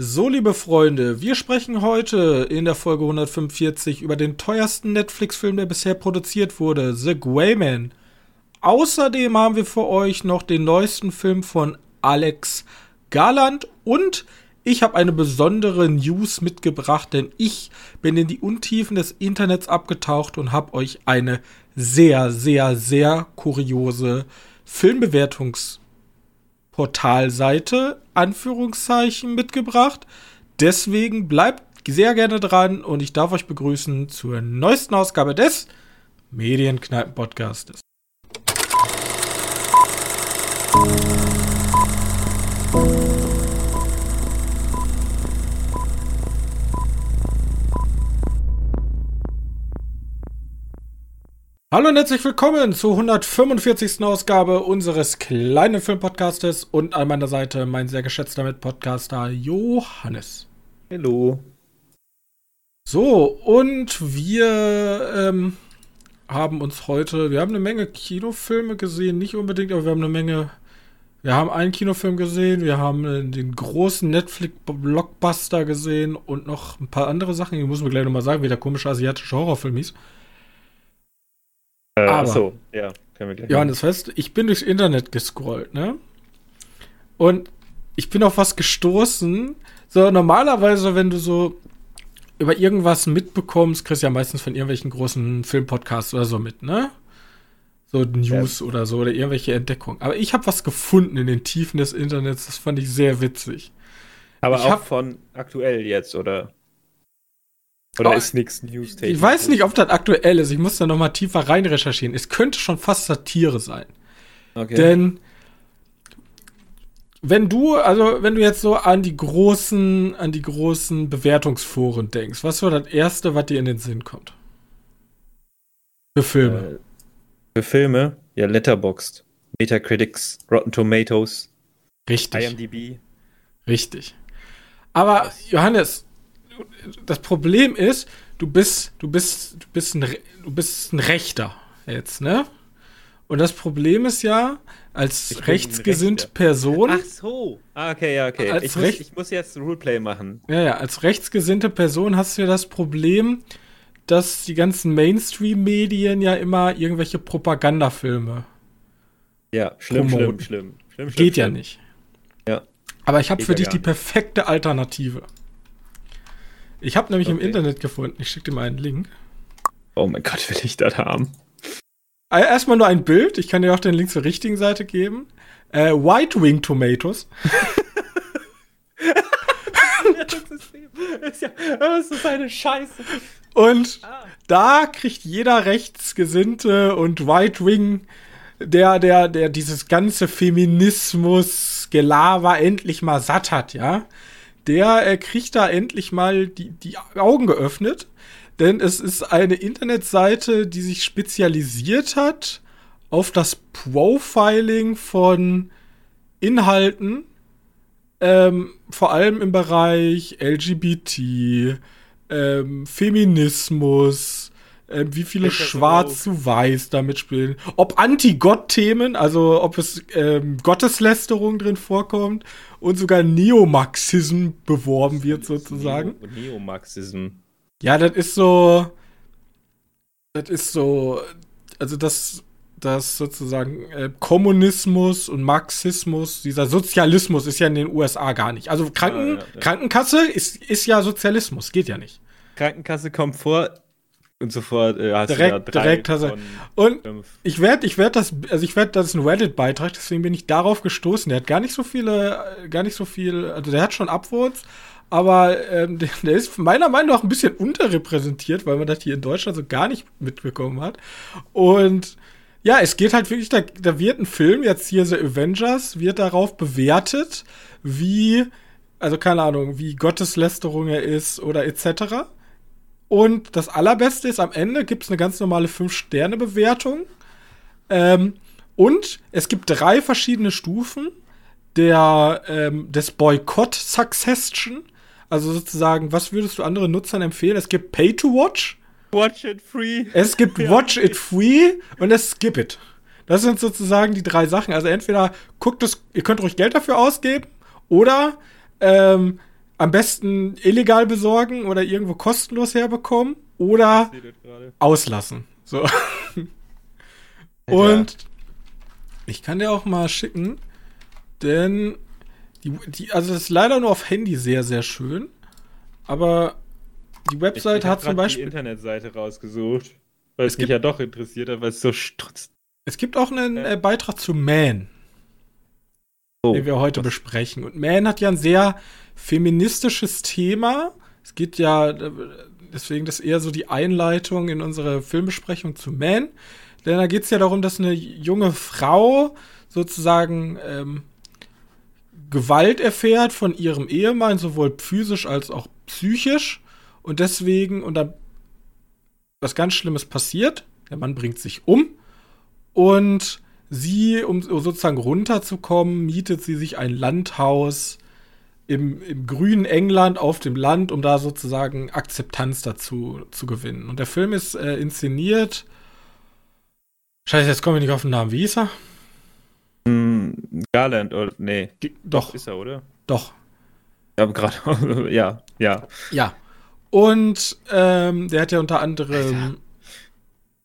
So, liebe Freunde, wir sprechen heute in der Folge 145 über den teuersten Netflix-Film, der bisher produziert wurde, The Gwayman. Außerdem haben wir für euch noch den neuesten Film von Alex Garland und ich habe eine besondere News mitgebracht, denn ich bin in die Untiefen des Internets abgetaucht und habe euch eine sehr, sehr, sehr kuriose Filmbewertungs- Portalseite, Anführungszeichen, mitgebracht. Deswegen bleibt sehr gerne dran und ich darf euch begrüßen zur neuesten Ausgabe des Medienkneipen-Podcastes. Hallo und herzlich willkommen zur 145. Ausgabe unseres kleinen Filmpodcastes und an meiner Seite mein sehr geschätzter Mitpodcaster Johannes. Hallo. So, und wir ähm, haben uns heute, wir haben eine Menge Kinofilme gesehen, nicht unbedingt, aber wir haben eine Menge, wir haben einen Kinofilm gesehen, wir haben den großen Netflix-Blockbuster gesehen und noch ein paar andere Sachen, die muss mir gleich nochmal sagen, wie der komische asiatische Horrorfilm hieß. Äh, Aber, so, ja, können wir gleich. Johannes, weißt ich bin durchs Internet gescrollt, ne? Und ich bin auf was gestoßen. So, normalerweise, wenn du so über irgendwas mitbekommst, kriegst du ja meistens von irgendwelchen großen Filmpodcasts oder so mit, ne? So News ja. oder so oder irgendwelche Entdeckungen. Aber ich habe was gefunden in den Tiefen des Internets, das fand ich sehr witzig. Aber ich auch hab, von aktuell jetzt, oder? Oder oh, ist nichts News -Taking? Ich weiß nicht, ob das aktuell ist. Ich muss da noch mal tiefer rein recherchieren. Es könnte schon fast Satire sein. Okay. Denn wenn du, also wenn du jetzt so an die großen, an die großen Bewertungsforen denkst, was war das erste, was dir in den Sinn kommt? Für Filme. Äh, für Filme? Ja, Letterboxd, Metacritics, Rotten Tomatoes, Richtig. IMDb. Richtig. Aber Johannes, das Problem ist, du bist, du bist, du bist ein, du bist ein Rechter jetzt, ne? Und das Problem ist ja, als rechtsgesinnte Person. Ach so. Ah, okay, ja, okay. Ich muss, ich muss, jetzt Roleplay machen. Ja, ja, als rechtsgesinnte Person hast du ja das Problem, dass die ganzen Mainstream-Medien ja immer irgendwelche Propagandafilme. Ja, schlimm, schlimm, schlimm, schlimm. Geht schlimm, ja nicht. Ja. Aber ich habe für dich die perfekte Alternative. Ich habe nämlich okay. im Internet gefunden. Ich schicke dir mal einen Link. Oh mein Gott, will ich das haben? Äh, erstmal nur ein Bild. Ich kann dir auch den Link zur richtigen Seite geben. Äh, White Wing Tomatoes. das, ist ja, das ist eine Scheiße. Und ah. da kriegt jeder Rechtsgesinnte und White Wing, der, der, der dieses ganze Feminismus-Gelaber endlich mal satt hat, ja der äh, kriegt da endlich mal die, die Augen geöffnet. Denn es ist eine Internetseite, die sich spezialisiert hat auf das Profiling von Inhalten, ähm, vor allem im Bereich LGBT, ähm, Feminismus, äh, wie viele Schwarz zu Weiß damit spielen, ob Anti-Gott-Themen, also ob es ähm, Gotteslästerung drin vorkommt und sogar Neomarxism beworben wird sozusagen. Neo Neomarxism. Ja, das ist so, das ist so, also das, das sozusagen äh, Kommunismus und Marxismus, dieser Sozialismus ist ja in den USA gar nicht. Also Kranken, ja, ja, ja. Krankenkasse ist, ist ja Sozialismus, geht ja nicht. Krankenkasse kommt vor und sofort äh, hast direkt, du da direkt hast du. Und fünf. ich werde, ich werde das, also ich werde, das ist ein Reddit-Beitrag, deswegen bin ich darauf gestoßen. Der hat gar nicht so viele, gar nicht so viel, also der hat schon Upvotes, aber ähm, der, der, ist meiner Meinung nach ein bisschen unterrepräsentiert, weil man das hier in Deutschland so gar nicht mitbekommen hat. Und ja, es geht halt wirklich, da, da wird ein Film, jetzt hier The Avengers, wird darauf bewertet, wie, also keine Ahnung, wie Gotteslästerung er ist oder etc. Und das Allerbeste ist, am Ende gibt es eine ganz normale 5-Sterne-Bewertung. Ähm, und es gibt drei verschiedene Stufen der, ähm, des Boykott-Succession. Also sozusagen, was würdest du anderen Nutzern empfehlen? Es gibt Pay to Watch. Watch it free. Es gibt Watch it free und es Skip it. Das sind sozusagen die drei Sachen. Also entweder guckt es, ihr könnt ruhig Geld dafür ausgeben oder ähm, am besten illegal besorgen oder irgendwo kostenlos herbekommen oder auslassen. So. Und ich kann dir auch mal schicken, denn die, die, also das ist leider nur auf Handy sehr, sehr schön. Aber die Webseite ich, ich hat zum Beispiel. die Internetseite rausgesucht, weil es, es mich ja doch interessiert hat, weil es so strutzt. Es gibt auch einen äh, Beitrag zu Man, oh, den wir heute was? besprechen. Und Man hat ja ein sehr feministisches Thema. Es geht ja, deswegen das eher so die Einleitung in unsere Filmbesprechung zu Man. Denn da geht es ja darum, dass eine junge Frau sozusagen ähm, Gewalt erfährt von ihrem Ehemann, sowohl physisch als auch psychisch. Und deswegen, und dann was ganz Schlimmes passiert. Der Mann bringt sich um. Und sie, um sozusagen runterzukommen, mietet sie sich ein Landhaus im, im grünen England auf dem Land, um da sozusagen Akzeptanz dazu zu gewinnen. Und der Film ist äh, inszeniert. Scheiße, jetzt komme ich nicht auf den Namen. Wie hieß er? Mm, Garland, oder? Nee. G doch. Ist er, oder? Doch. Ja, gerade. ja, ja. Ja. Und ähm, der hat ja unter anderem. Alter.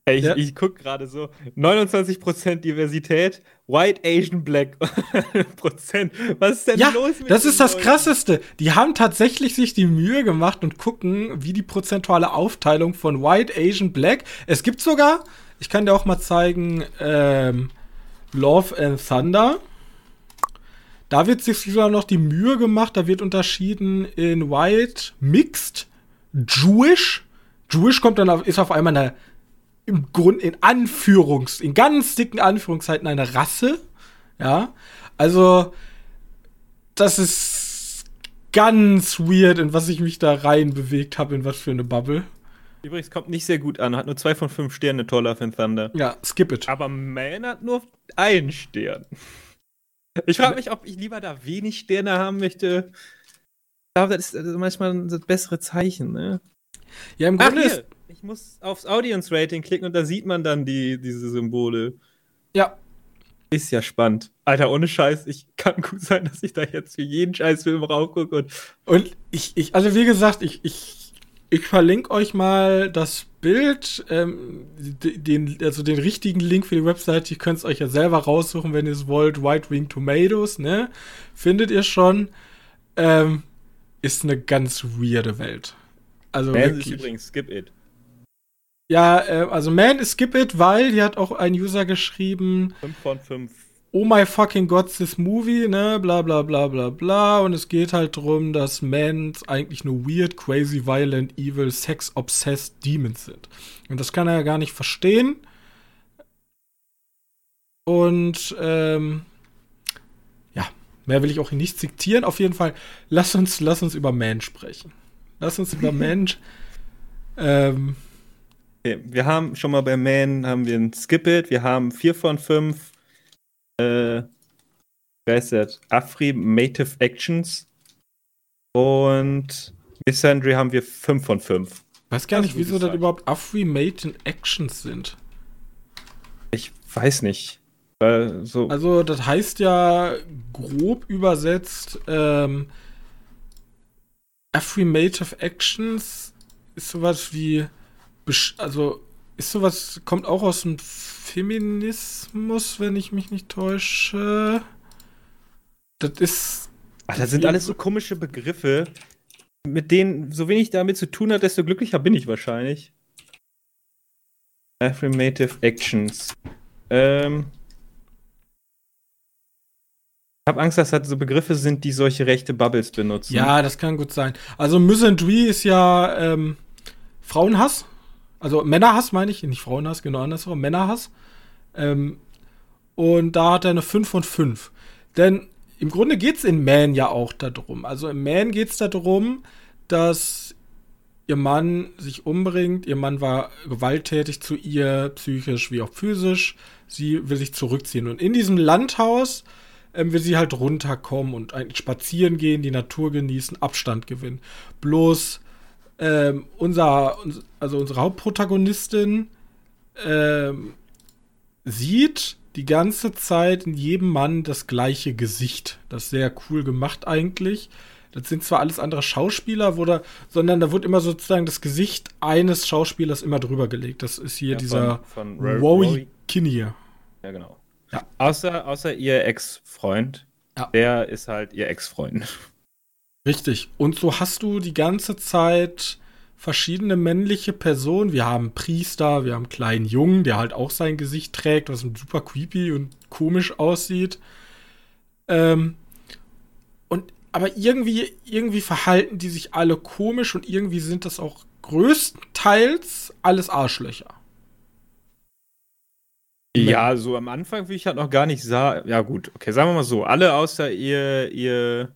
Hey, ich, ja. ich gucke gerade so, 29% Diversität, White, Asian, Black Prozent. Was ist denn ja, los mit das ist das Leuten? Krasseste. Die haben tatsächlich sich die Mühe gemacht und gucken, wie die prozentuale Aufteilung von White, Asian, Black. Es gibt sogar, ich kann dir auch mal zeigen, ähm, Love and Thunder. Da wird sich sogar noch die Mühe gemacht, da wird unterschieden in White, Mixed, Jewish. Jewish kommt dann auf, ist auf einmal eine im Grund in Anführungs, in ganz dicken Anführungszeiten eine Rasse. Ja, also das ist ganz weird, in was ich mich da rein bewegt habe, in was für eine Bubble. Übrigens kommt nicht sehr gut an, hat nur zwei von fünf Sterne Toller in Thunder. Ja, skip it. Aber Man hat nur einen Stern. Ich frage mich, ob ich lieber da wenig Sterne haben möchte. Ich glaube, das ist manchmal das bessere Zeichen, ne? Ja, im Grunde Ach, ist ich muss aufs Audience Rating klicken und da sieht man dann die, diese Symbole. Ja. Ist ja spannend. Alter, ohne Scheiß, ich kann gut sein, dass ich da jetzt für jeden Scheißfilm raufgucke und. Und ich, ich, also wie gesagt, ich, ich, ich verlinke euch mal das Bild, ähm, den, also den richtigen Link für die Website, ihr könnt es euch ja selber raussuchen, wenn ihr es wollt. White Wing Tomatoes, ne? Findet ihr schon. Ähm, ist eine ganz weirde Welt. Also ist übrigens Skip It. Ja, äh, also Man, skip it, weil die hat auch ein User geschrieben. 5 von 5. Oh my fucking God, this movie, ne, bla bla bla bla bla. Und es geht halt darum, dass Mans eigentlich nur weird, crazy, violent, evil, sex-obsessed Demons sind. Und das kann er ja gar nicht verstehen. Und, ähm, ja, mehr will ich auch nicht zitieren. Auf jeden Fall, lass uns, lass uns über Man sprechen. Lass uns über Man, ähm, wir haben schon mal bei Man haben wir ein Skip It, wir haben 4 von 5 äh, wer ist das? Affirmative Actions und Missandry haben wir 5 von 5. Weiß gar nicht, wieso das überhaupt Affirmative Actions sind. Ich weiß nicht. So also, das heißt ja grob übersetzt, ähm, Affirmative Actions ist sowas wie also ist sowas, kommt auch aus dem Feminismus, wenn ich mich nicht täusche. Das ist. Ach, das sind alles so komische Begriffe, mit denen so wenig damit zu tun hat, desto glücklicher bin ich wahrscheinlich. Affirmative Actions. Ähm. Ich habe Angst, dass das so Begriffe sind, die solche rechte Bubbles benutzen. Ja, das kann gut sein. Also Misandry ist ja ähm, Frauenhass. Also Männerhass meine ich, nicht Frauenhass, genau andersrum, Männerhass. Ähm, und da hat er eine 5 von 5. Denn im Grunde geht es in Man ja auch darum. Also im Man geht es darum, dass ihr Mann sich umbringt. Ihr Mann war gewalttätig zu ihr, psychisch wie auch physisch. Sie will sich zurückziehen. Und in diesem Landhaus ähm, will sie halt runterkommen und spazieren gehen, die Natur genießen, Abstand gewinnen. Bloß ähm, unser, also unsere Hauptprotagonistin ähm, sieht die ganze Zeit in jedem Mann das gleiche Gesicht. Das ist sehr cool gemacht eigentlich. Das sind zwar alles andere Schauspieler, da, sondern da wird immer sozusagen das Gesicht eines Schauspielers immer drüber gelegt. Das ist hier ja, dieser von, von Rory Kinnear. Ja, genau. Ja. Außer, außer ihr Ex-Freund. Ja. Der ist halt ihr Ex-Freund. Richtig. Und so hast du die ganze Zeit verschiedene männliche Personen. Wir haben Priester, wir haben einen kleinen Jungen, der halt auch sein Gesicht trägt, was super creepy und komisch aussieht. Ähm, und aber irgendwie, irgendwie verhalten die sich alle komisch und irgendwie sind das auch größtenteils alles Arschlöcher. Ja, so am Anfang, wie ich halt noch gar nicht sah. Ja, gut, okay, sagen wir mal so, alle außer ihr, ihr.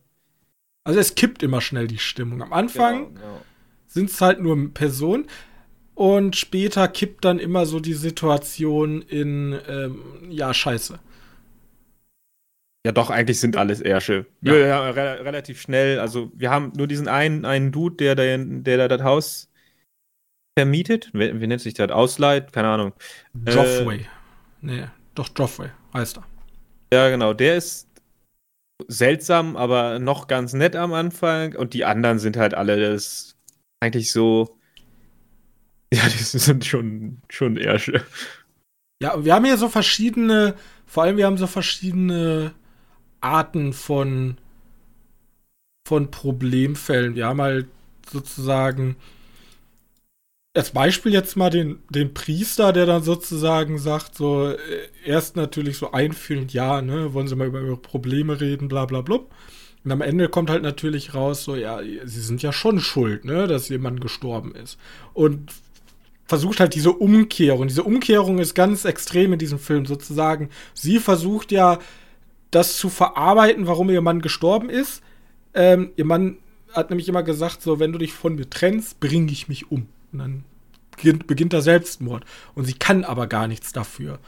Also es kippt immer schnell die Stimmung. Am Anfang genau, genau sind es halt nur Personen. Und später kippt dann immer so die Situation in, ähm, ja, scheiße. Ja, doch, eigentlich sind alles Ärsche. Ja. ja re relativ schnell. Also, wir haben nur diesen einen, einen Dude, der, der, der das Haus vermietet. Wie, wie nennt sich das? Ausleiht? Keine Ahnung. Joffrey. Äh, nee, doch, Joffrey heißt er. Ja, genau. Der ist seltsam, aber noch ganz nett am Anfang. Und die anderen sind halt alle das eigentlich so. Ja, die sind schon, schon eher. Ja, wir haben hier so verschiedene, vor allem wir haben so verschiedene Arten von, von Problemfällen. Wir haben halt sozusagen als Beispiel jetzt mal den, den Priester, der dann sozusagen sagt, so, äh, erst natürlich so einfühlend, ja, ne, wollen Sie mal über Ihre Probleme reden, bla bla bla. Und am Ende kommt halt natürlich raus, so, ja, sie sind ja schon schuld, ne, dass jemand gestorben ist. Und versucht halt diese Umkehrung. Diese Umkehrung ist ganz extrem in diesem Film sozusagen. Sie versucht ja, das zu verarbeiten, warum ihr Mann gestorben ist. Ähm, ihr Mann hat nämlich immer gesagt, so, wenn du dich von mir trennst, bringe ich mich um. Und dann beginnt, beginnt der Selbstmord. Und sie kann aber gar nichts dafür.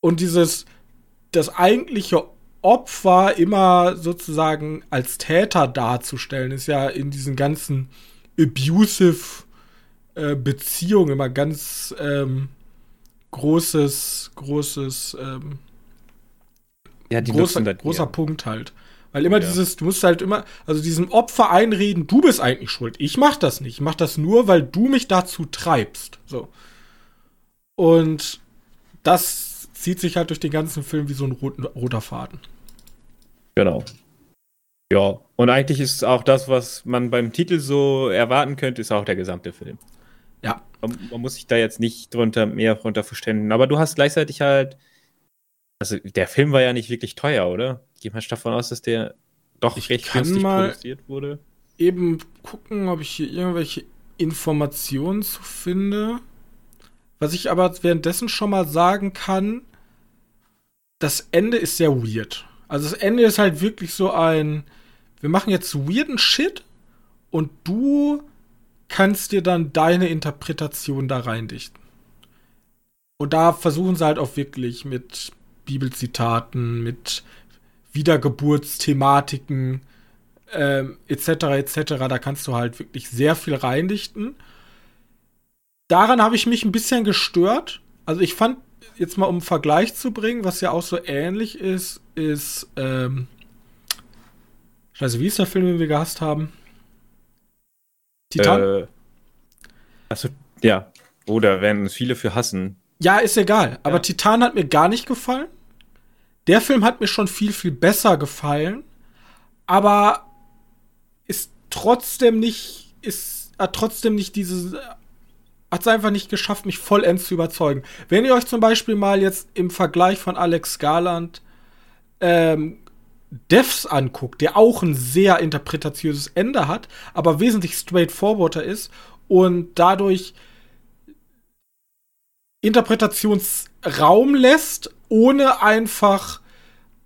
Und dieses, das eigentliche Opfer immer sozusagen als Täter darzustellen, ist ja in diesen ganzen abusive äh, Beziehungen immer ganz ähm, großes, großes, ähm, ja, die großer, großer Punkt halt. Weil immer ja. dieses, du musst halt immer, also diesem Opfer einreden, du bist eigentlich schuld. Ich mach das nicht. Ich mach das nur, weil du mich dazu treibst. So. Und das zieht sich halt durch den ganzen Film wie so ein roten, roter Faden. Genau. Ja, und eigentlich ist auch das, was man beim Titel so erwarten könnte, ist auch der gesamte Film. Ja. Man, man muss sich da jetzt nicht drunter mehr drunter verständigen. Aber du hast gleichzeitig halt. Also, der Film war ja nicht wirklich teuer, oder? Geh mal davon aus, dass der doch ich recht günstig produziert wurde. Eben gucken, ob ich hier irgendwelche Informationen zu finde. Was ich aber währenddessen schon mal sagen kann, das Ende ist sehr weird. Also das Ende ist halt wirklich so ein, wir machen jetzt weirden Shit und du kannst dir dann deine Interpretation da reindichten. Und da versuchen sie halt auch wirklich mit Bibelzitaten, mit Wiedergeburtsthematiken, ähm, etc. etc. Da kannst du halt wirklich sehr viel reindichten. Daran habe ich mich ein bisschen gestört. Also ich fand jetzt mal um einen Vergleich zu bringen, was ja auch so ähnlich ist, ist, ähm, Scheiße, wie ist der Film, den wir gehasst haben? Titan? Äh, achso, ja. Oder werden viele für hassen. Ja, ist egal. Aber ja. Titan hat mir gar nicht gefallen. Der Film hat mir schon viel, viel besser gefallen. Aber ist trotzdem nicht, ist, hat trotzdem nicht diese hat es einfach nicht geschafft, mich vollends zu überzeugen. Wenn ihr euch zum Beispiel mal jetzt im Vergleich von Alex Garland ähm, Devs anguckt, der auch ein sehr interpretatiöses Ende hat, aber wesentlich straightforwarder ist und dadurch Interpretationsraum lässt, ohne einfach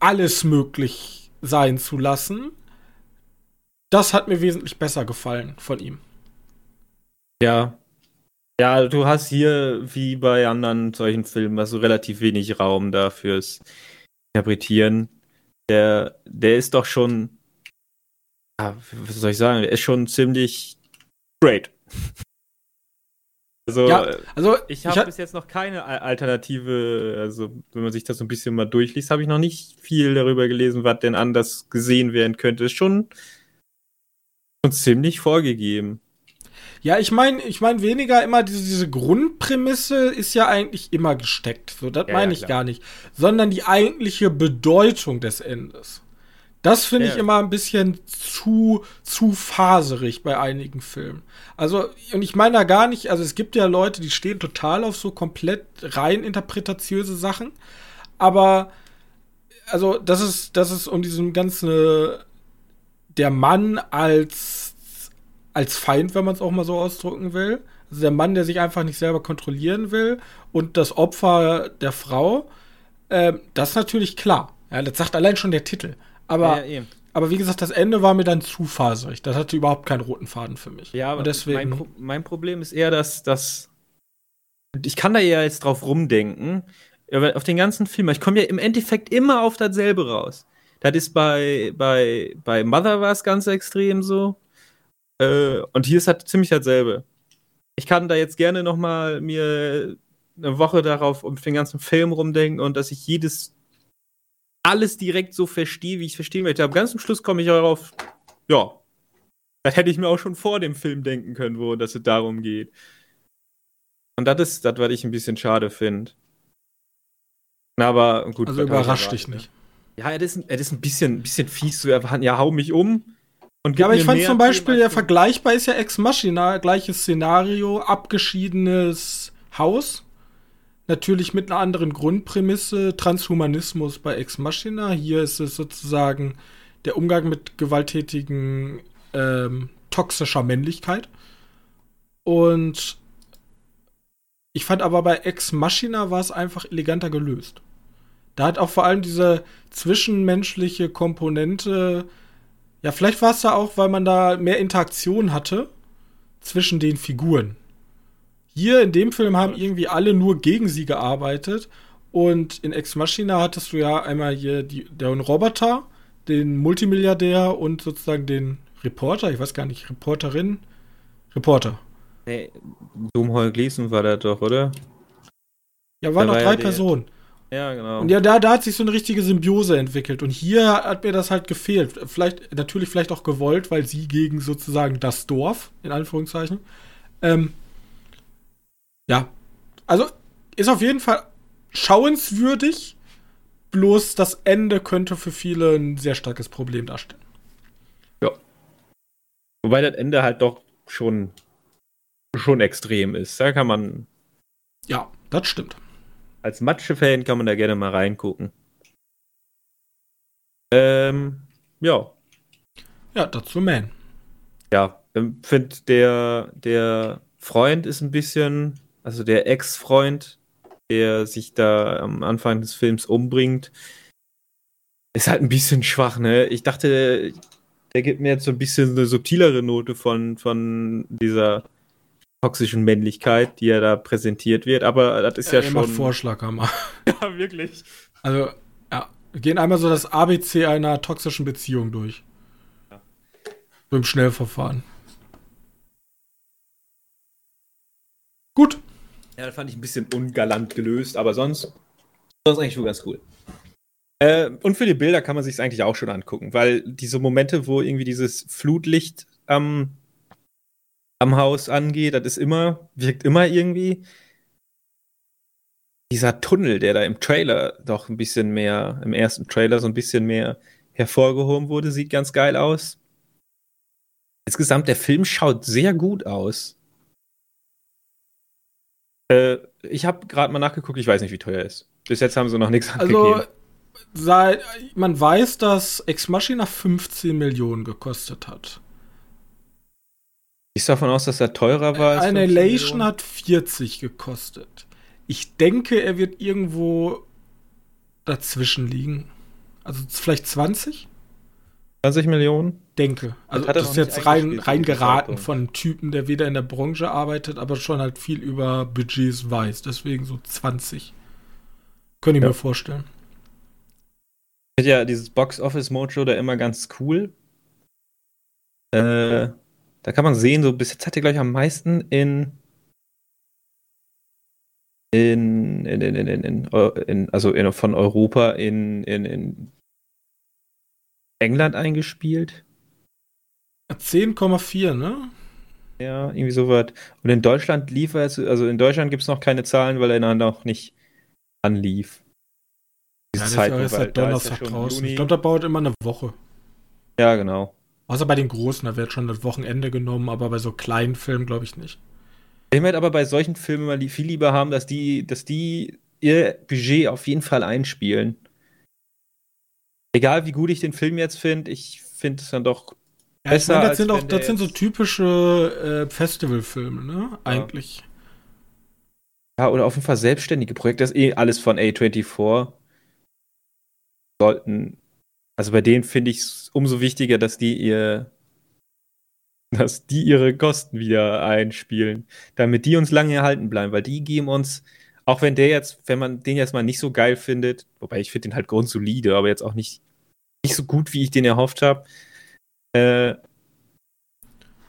alles möglich sein zu lassen. Das hat mir wesentlich besser gefallen von ihm. Ja, ja, du hast hier, wie bei anderen solchen Filmen, also relativ wenig Raum da fürs Interpretieren. Der, der ist doch schon, ja, was soll ich sagen, der ist schon ziemlich great. Also, ja, also ich habe bis jetzt noch keine Alternative, also wenn man sich das so ein bisschen mal durchliest, habe ich noch nicht viel darüber gelesen, was denn anders gesehen werden könnte. Ist schon Und ziemlich vorgegeben. Ja, ich meine, ich meine weniger immer diese, diese Grundprämisse ist ja eigentlich immer gesteckt. So, das ja, meine ja, ich gar nicht. Sondern die eigentliche Bedeutung des Endes. Das finde ja. ich immer ein bisschen zu, zu faserig bei einigen Filmen. Also, und ich meine da gar nicht, also es gibt ja Leute, die stehen total auf so komplett rein interpretatiöse Sachen. Aber, also, das ist, das ist um diesen ganzen, der Mann als, als Feind, wenn man es auch mal so ausdrücken will. Also der Mann, der sich einfach nicht selber kontrollieren will und das Opfer der Frau, äh, das ist natürlich klar. Ja, das sagt allein schon der Titel. Aber, ja, aber wie gesagt, das Ende war mir dann zu faserig. Das hatte überhaupt keinen roten Faden für mich. Ja, aber deswegen, mein, Pro mein, Problem ist eher, dass, dass ich kann da ja jetzt drauf rumdenken, auf den ganzen Film. Ich komme ja im Endeffekt immer auf dasselbe raus. Das ist bei, bei, bei Mother war es ganz extrem so. Äh, und hier ist halt ziemlich dasselbe. Ich kann da jetzt gerne noch mal mir eine Woche darauf um den ganzen Film rumdenken und dass ich jedes alles direkt so verstehe, wie ich es verstehen möchte. Aber ganz zum Schluss komme ich darauf, ja, das hätte ich mir auch schon vor dem Film denken können, wo dass es darum geht. Und das ist das, was ich ein bisschen schade finde. Aber gut. Also überrascht dich nicht. Ja, er ist, er ist ein bisschen, ein bisschen fies zu erwarten. Ja, hau mich um. Und ja, aber ich fand zum Beispiel, ja, vergleichbar ist ja Ex Machina, gleiches Szenario, abgeschiedenes Haus. Natürlich mit einer anderen Grundprämisse, Transhumanismus bei Ex Machina. Hier ist es sozusagen der Umgang mit gewalttätigen, ähm, toxischer Männlichkeit. Und ich fand aber bei Ex Machina war es einfach eleganter gelöst. Da hat auch vor allem diese zwischenmenschliche Komponente, ja, vielleicht war es da auch, weil man da mehr Interaktion hatte zwischen den Figuren. Hier in dem Film haben irgendwie alle nur gegen sie gearbeitet. Und in Ex Machina hattest du ja einmal hier die, den Roboter, den Multimilliardär und sozusagen den Reporter, ich weiß gar nicht, Reporterin, Reporter. Nee, Domhol Gleason war da doch, oder? Ja, waren noch drei ja Personen. Ja, genau. Und ja, da, da hat sich so eine richtige Symbiose entwickelt. Und hier hat mir das halt gefehlt. Vielleicht, natürlich vielleicht auch gewollt, weil sie gegen sozusagen das Dorf, in Anführungszeichen, ähm, ja. Also ist auf jeden Fall schauenswürdig. Bloß das Ende könnte für viele ein sehr starkes Problem darstellen. Ja. Wobei das Ende halt doch schon, schon extrem ist. Da kann man. Ja, das stimmt. Als Matsche-Fan kann man da gerne mal reingucken. Ähm, ja. Ja, dazu Man. Ja, ich ähm, finde der, der Freund ist ein bisschen also der Ex-Freund, der sich da am Anfang des Films umbringt, ist halt ein bisschen schwach, ne? Ich dachte, der gibt mir jetzt so ein bisschen eine subtilere Note von, von dieser toxischen Männlichkeit, die er da präsentiert wird, aber das ist ja, ja schon. Vorschlag, Hammer. ja, wirklich. Also, ja, wir gehen einmal so das ABC einer toxischen Beziehung durch. Ja. So im Schnellverfahren. Gut. Ja, das fand ich ein bisschen ungalant gelöst, aber sonst, sonst eigentlich schon ganz cool. Äh, und für die Bilder kann man sich eigentlich auch schon angucken, weil diese Momente, wo irgendwie dieses Flutlicht am, am Haus angeht, das ist immer, wirkt immer irgendwie. Dieser Tunnel, der da im Trailer doch ein bisschen mehr, im ersten Trailer so ein bisschen mehr hervorgehoben wurde, sieht ganz geil aus. Insgesamt, der Film schaut sehr gut aus. Äh, ich habe gerade mal nachgeguckt, ich weiß nicht, wie teuer er ist. Bis jetzt haben sie noch nichts also, angegeben. Also, sei, man weiß, dass Ex Machina 15 Millionen gekostet hat. Ich davon aus, dass er teurer war. Als Annihilation hat 40 gekostet. Ich denke, er wird irgendwo dazwischen liegen. Also vielleicht 20? 20 Millionen? denke. Also das, das ist jetzt rein, rein geraten von einem Typen, der weder in der Branche arbeitet, aber schon halt viel über Budgets weiß. Deswegen so 20. Könnte ich ja. mir vorstellen. Ich finde ja dieses Box Office Mojo da immer ganz cool. Äh, da kann man sehen, so bis jetzt hat er gleich am meisten in in, in, in, in, in, in also in, von Europa in, in, in England eingespielt. 10,4, ne? Ja, irgendwie so was. Und in Deutschland lief er, also in Deutschland gibt es noch keine Zahlen, weil er dann noch nicht anlief. Ja, das Zeit, ist halt Donnerstag ja draußen. Ich glaube, da dauert immer eine Woche. Ja, genau. Außer bei den großen, da wird schon das Wochenende genommen, aber bei so kleinen Filmen glaube ich nicht. Ich werde aber bei solchen Filmen mal viel lieber haben, dass die, dass die ihr Budget auf jeden Fall einspielen. Egal wie gut ich den Film jetzt finde, ich finde es dann doch ja, besser. Meine, das sind auch, das sind so typische äh, Festivalfilme, ne? Ja. Eigentlich. Ja, oder auf jeden Fall selbstständige Projekte. Das ist eh alles von A24. Sollten. Also bei denen finde ich es umso wichtiger, dass die ihr dass die ihre Kosten wieder einspielen, damit die uns lange erhalten bleiben, weil die geben uns, auch wenn der jetzt, wenn man den jetzt mal nicht so geil findet, wobei ich finde den halt grundsolide, aber jetzt auch nicht, nicht so gut, wie ich den erhofft habe, äh,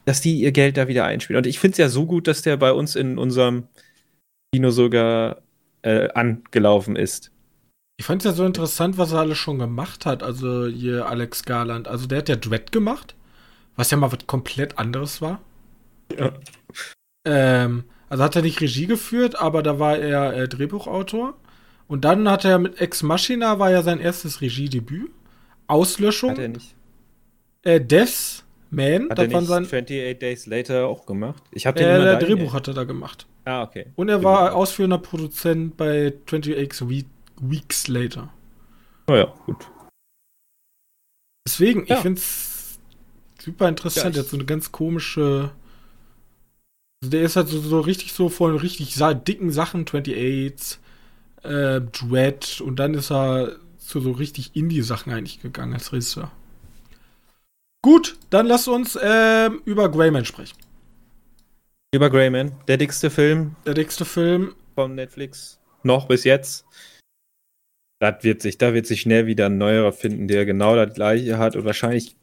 dass die ihr Geld da wieder einspielen. Und ich finde es ja so gut, dass der bei uns in unserem Kino sogar äh, angelaufen ist. Ich fand es ja so interessant, was er alles schon gemacht hat. Also hier Alex Garland. Also der hat ja Dread gemacht, was ja mal was komplett anderes war. Ja. Ähm, also hat er nicht Regie geführt, aber da war er äh, Drehbuchautor. Und dann hat er mit Ex Machina war ja sein erstes Regiedebüt. Auslöschung. Hat er nicht. Äh, Death Man. Hat er nicht sein 28 Days Later auch gemacht? Ich habe den äh, Der Drehbuch hat er da gemacht. Ah, okay. Und er war ausführender Produzent bei 28 Weeks Later. Oh ja, gut. Deswegen, ja. ich finde es super interessant. Ja, er hat so eine ganz komische der ist halt so, so richtig so von richtig dicken Sachen, 28, äh, Dread und dann ist er zu so richtig Indie-Sachen eigentlich gegangen als Regisseur. Gut, dann lass uns äh, über Greyman sprechen. Über Greyman, der dickste Film. Der dickste Film. Von Netflix. Noch bis jetzt. Das wird sich, da wird sich schnell wieder ein neuerer finden, der genau das gleiche hat und wahrscheinlich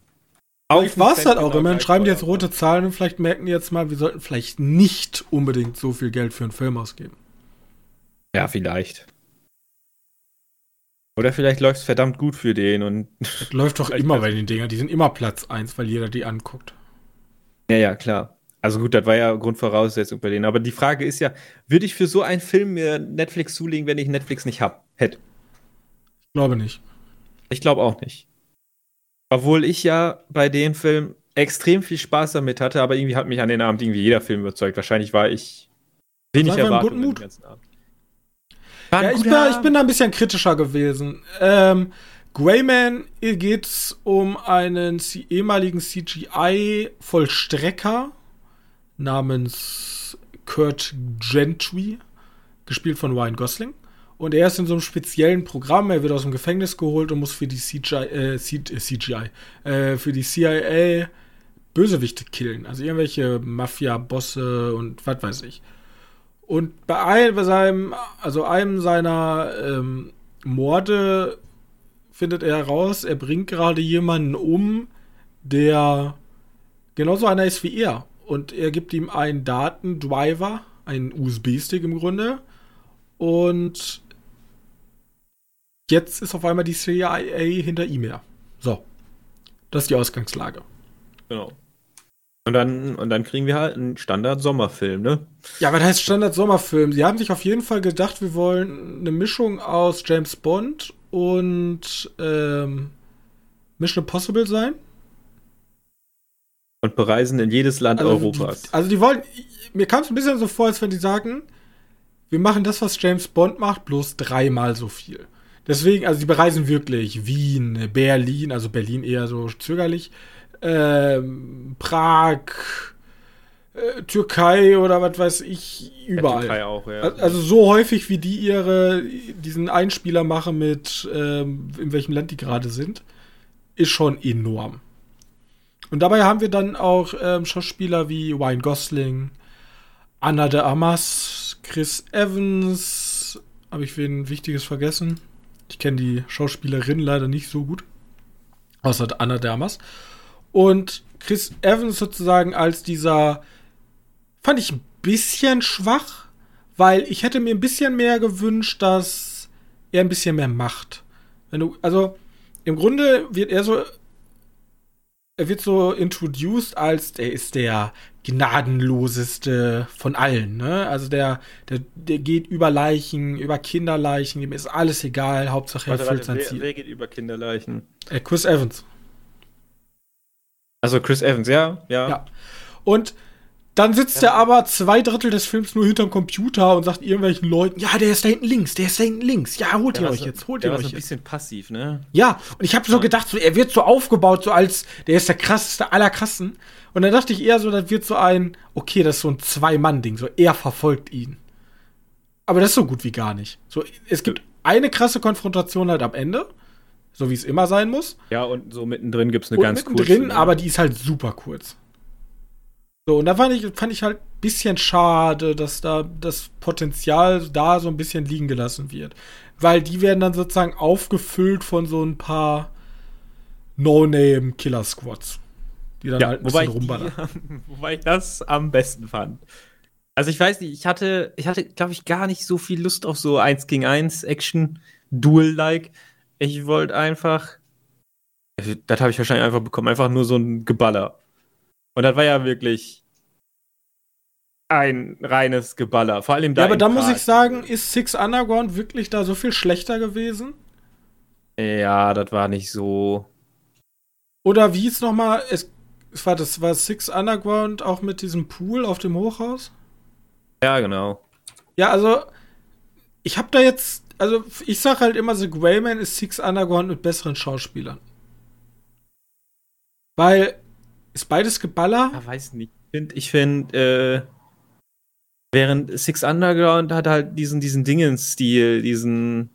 Vielleicht war es halt auch. Immerhin schreiben die jetzt rote Zahlen und vielleicht merken die jetzt mal, wir sollten vielleicht nicht unbedingt so viel Geld für einen Film ausgeben. Ja, vielleicht. Oder vielleicht läuft es verdammt gut für den und. Das läuft doch immer bei den Dingern. Die sind immer Platz 1, weil jeder die anguckt. Ja, ja, klar. Also gut, das war ja Grundvoraussetzung bei denen. Aber die Frage ist ja, würde ich für so einen Film mir Netflix zulegen, wenn ich Netflix nicht hab, hätte? Ich glaube nicht. Ich glaube auch nicht. Obwohl ich ja bei dem Film extrem viel Spaß damit hatte, aber irgendwie hat mich an den Abend irgendwie jeder Film überzeugt. Wahrscheinlich war ich wenig erwartet den ganzen Abend. Ja, ich, bin, ich bin da ein bisschen kritischer gewesen. Ähm, Greyman geht um einen ehemaligen CGI-Vollstrecker namens Kurt Gentry, gespielt von Ryan Gosling. Und er ist in so einem speziellen Programm, er wird aus dem Gefängnis geholt und muss für die CGI, äh, CGI äh, für die CIA Bösewichte killen. Also irgendwelche Mafia-Bosse und was weiß ich. Und bei einem, bei seinem, also einem seiner ähm, Morde findet er heraus, er bringt gerade jemanden um, der genauso einer ist wie er. Und er gibt ihm einen Datendriver, einen USB-Stick im Grunde. Und Jetzt ist auf einmal die CIA hinter ihm her. So. Das ist die Ausgangslage. Genau. Und dann, und dann kriegen wir halt einen Standard-Sommerfilm, ne? Ja, was heißt Standard-Sommerfilm? Sie haben sich auf jeden Fall gedacht, wir wollen eine Mischung aus James Bond und ähm, Mission Impossible sein. Und bereisen in jedes Land also Europas. Die, also die wollen, mir kam es ein bisschen so vor, als wenn die sagen, wir machen das, was James Bond macht, bloß dreimal so viel. Deswegen, also die bereisen wirklich Wien, Berlin, also Berlin eher so zögerlich, ähm, Prag, äh, Türkei oder was weiß ich, überall. Ja, Türkei auch, ja. Also so häufig, wie die ihre, diesen Einspieler machen mit, ähm, in welchem Land die gerade sind, ist schon enorm. Und dabei haben wir dann auch ähm, Schauspieler wie Wayne Gosling, Anna de Amas, Chris Evans, habe ich wen Wichtiges vergessen? Ich kenne die Schauspielerin leider nicht so gut. Außer Anna Dermas. Und Chris Evans sozusagen als dieser fand ich ein bisschen schwach, weil ich hätte mir ein bisschen mehr gewünscht, dass er ein bisschen mehr macht. Wenn du, also im Grunde wird er so er wird so introduced als der ist der gnadenloseste von allen, ne? Also der, der, der geht über Leichen, über Kinderleichen, ihm ist alles egal, Hauptsache er erfüllt sein Ziel. Wer geht über Kinderleichen? Äh, Chris Evans. Also Chris Evans, ja, ja. Ja. Und dann sitzt ja. er aber zwei Drittel des Films nur hinterm Computer und sagt irgendwelchen Leuten, ja, der ist da hinten links, der ist da hinten links. Ja, holt der ihr euch so, jetzt, holt ihr euch so ein bisschen passiv, ne? Ja, und ich habe so gedacht, so, er wird so aufgebaut, so als, der ist der krasseste aller Krassen. Und dann dachte ich eher so, das wird so ein, okay, das ist so ein Zwei-Mann-Ding, so er verfolgt ihn. Aber das ist so gut wie gar nicht. So, es gibt eine krasse Konfrontation halt am Ende, so wie es immer sein muss. Ja, und so mittendrin gibt es eine und ganz kurze. Mittendrin, aber die ist halt super kurz. So, und da fand ich, fand ich halt ein bisschen schade, dass da das Potenzial da so ein bisschen liegen gelassen wird. Weil die werden dann sozusagen aufgefüllt von so ein paar No-Name-Killer-Squads. Die dann ja, halt ein bisschen rumballern. wobei ich das am besten fand. Also ich weiß nicht, ich hatte, ich hatte, glaube ich, gar nicht so viel Lust auf so 1 gegen 1 Action, Duel-like. Ich wollte einfach, das habe ich wahrscheinlich einfach bekommen, einfach nur so ein Geballer. Und das war ja wirklich ein reines Geballer. Vor allem da. Ja, aber da muss ich sagen, ist Six Underground wirklich da so viel schlechter gewesen? Ja, das war nicht so. Oder wie es nochmal, es, es war das war Six Underground auch mit diesem Pool auf dem Hochhaus? Ja, genau. Ja, also ich habe da jetzt, also ich sag halt immer, The Greyman ist Six Underground mit besseren Schauspielern. Weil ist beides Geballer? Ja, weiß nicht. Ich finde, äh, während Six Underground hat halt diesen, diesen Dingens-Stil, diesen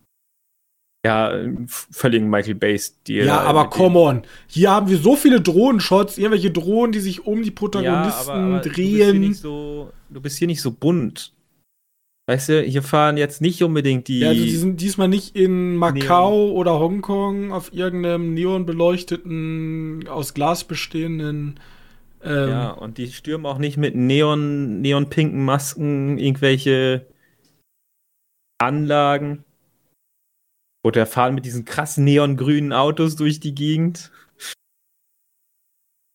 ja, völligen Michael Bay-Stil. Ja, aber come on. Hier haben wir so viele Drohnenshots, irgendwelche Drohnen, die sich um die Protagonisten ja, aber, aber drehen. Du bist, so, du bist, hier nicht so bunt. Weißt du, hier fahren jetzt nicht unbedingt die. Ja, also die sind diesmal nicht in Macau Neon. oder Hongkong auf irgendeinem neonbeleuchteten, aus Glas bestehenden. Ähm, ja, und die stürmen auch nicht mit neon, neonpinken Masken irgendwelche Anlagen. Oder fahren mit diesen krassen neongrünen Autos durch die Gegend.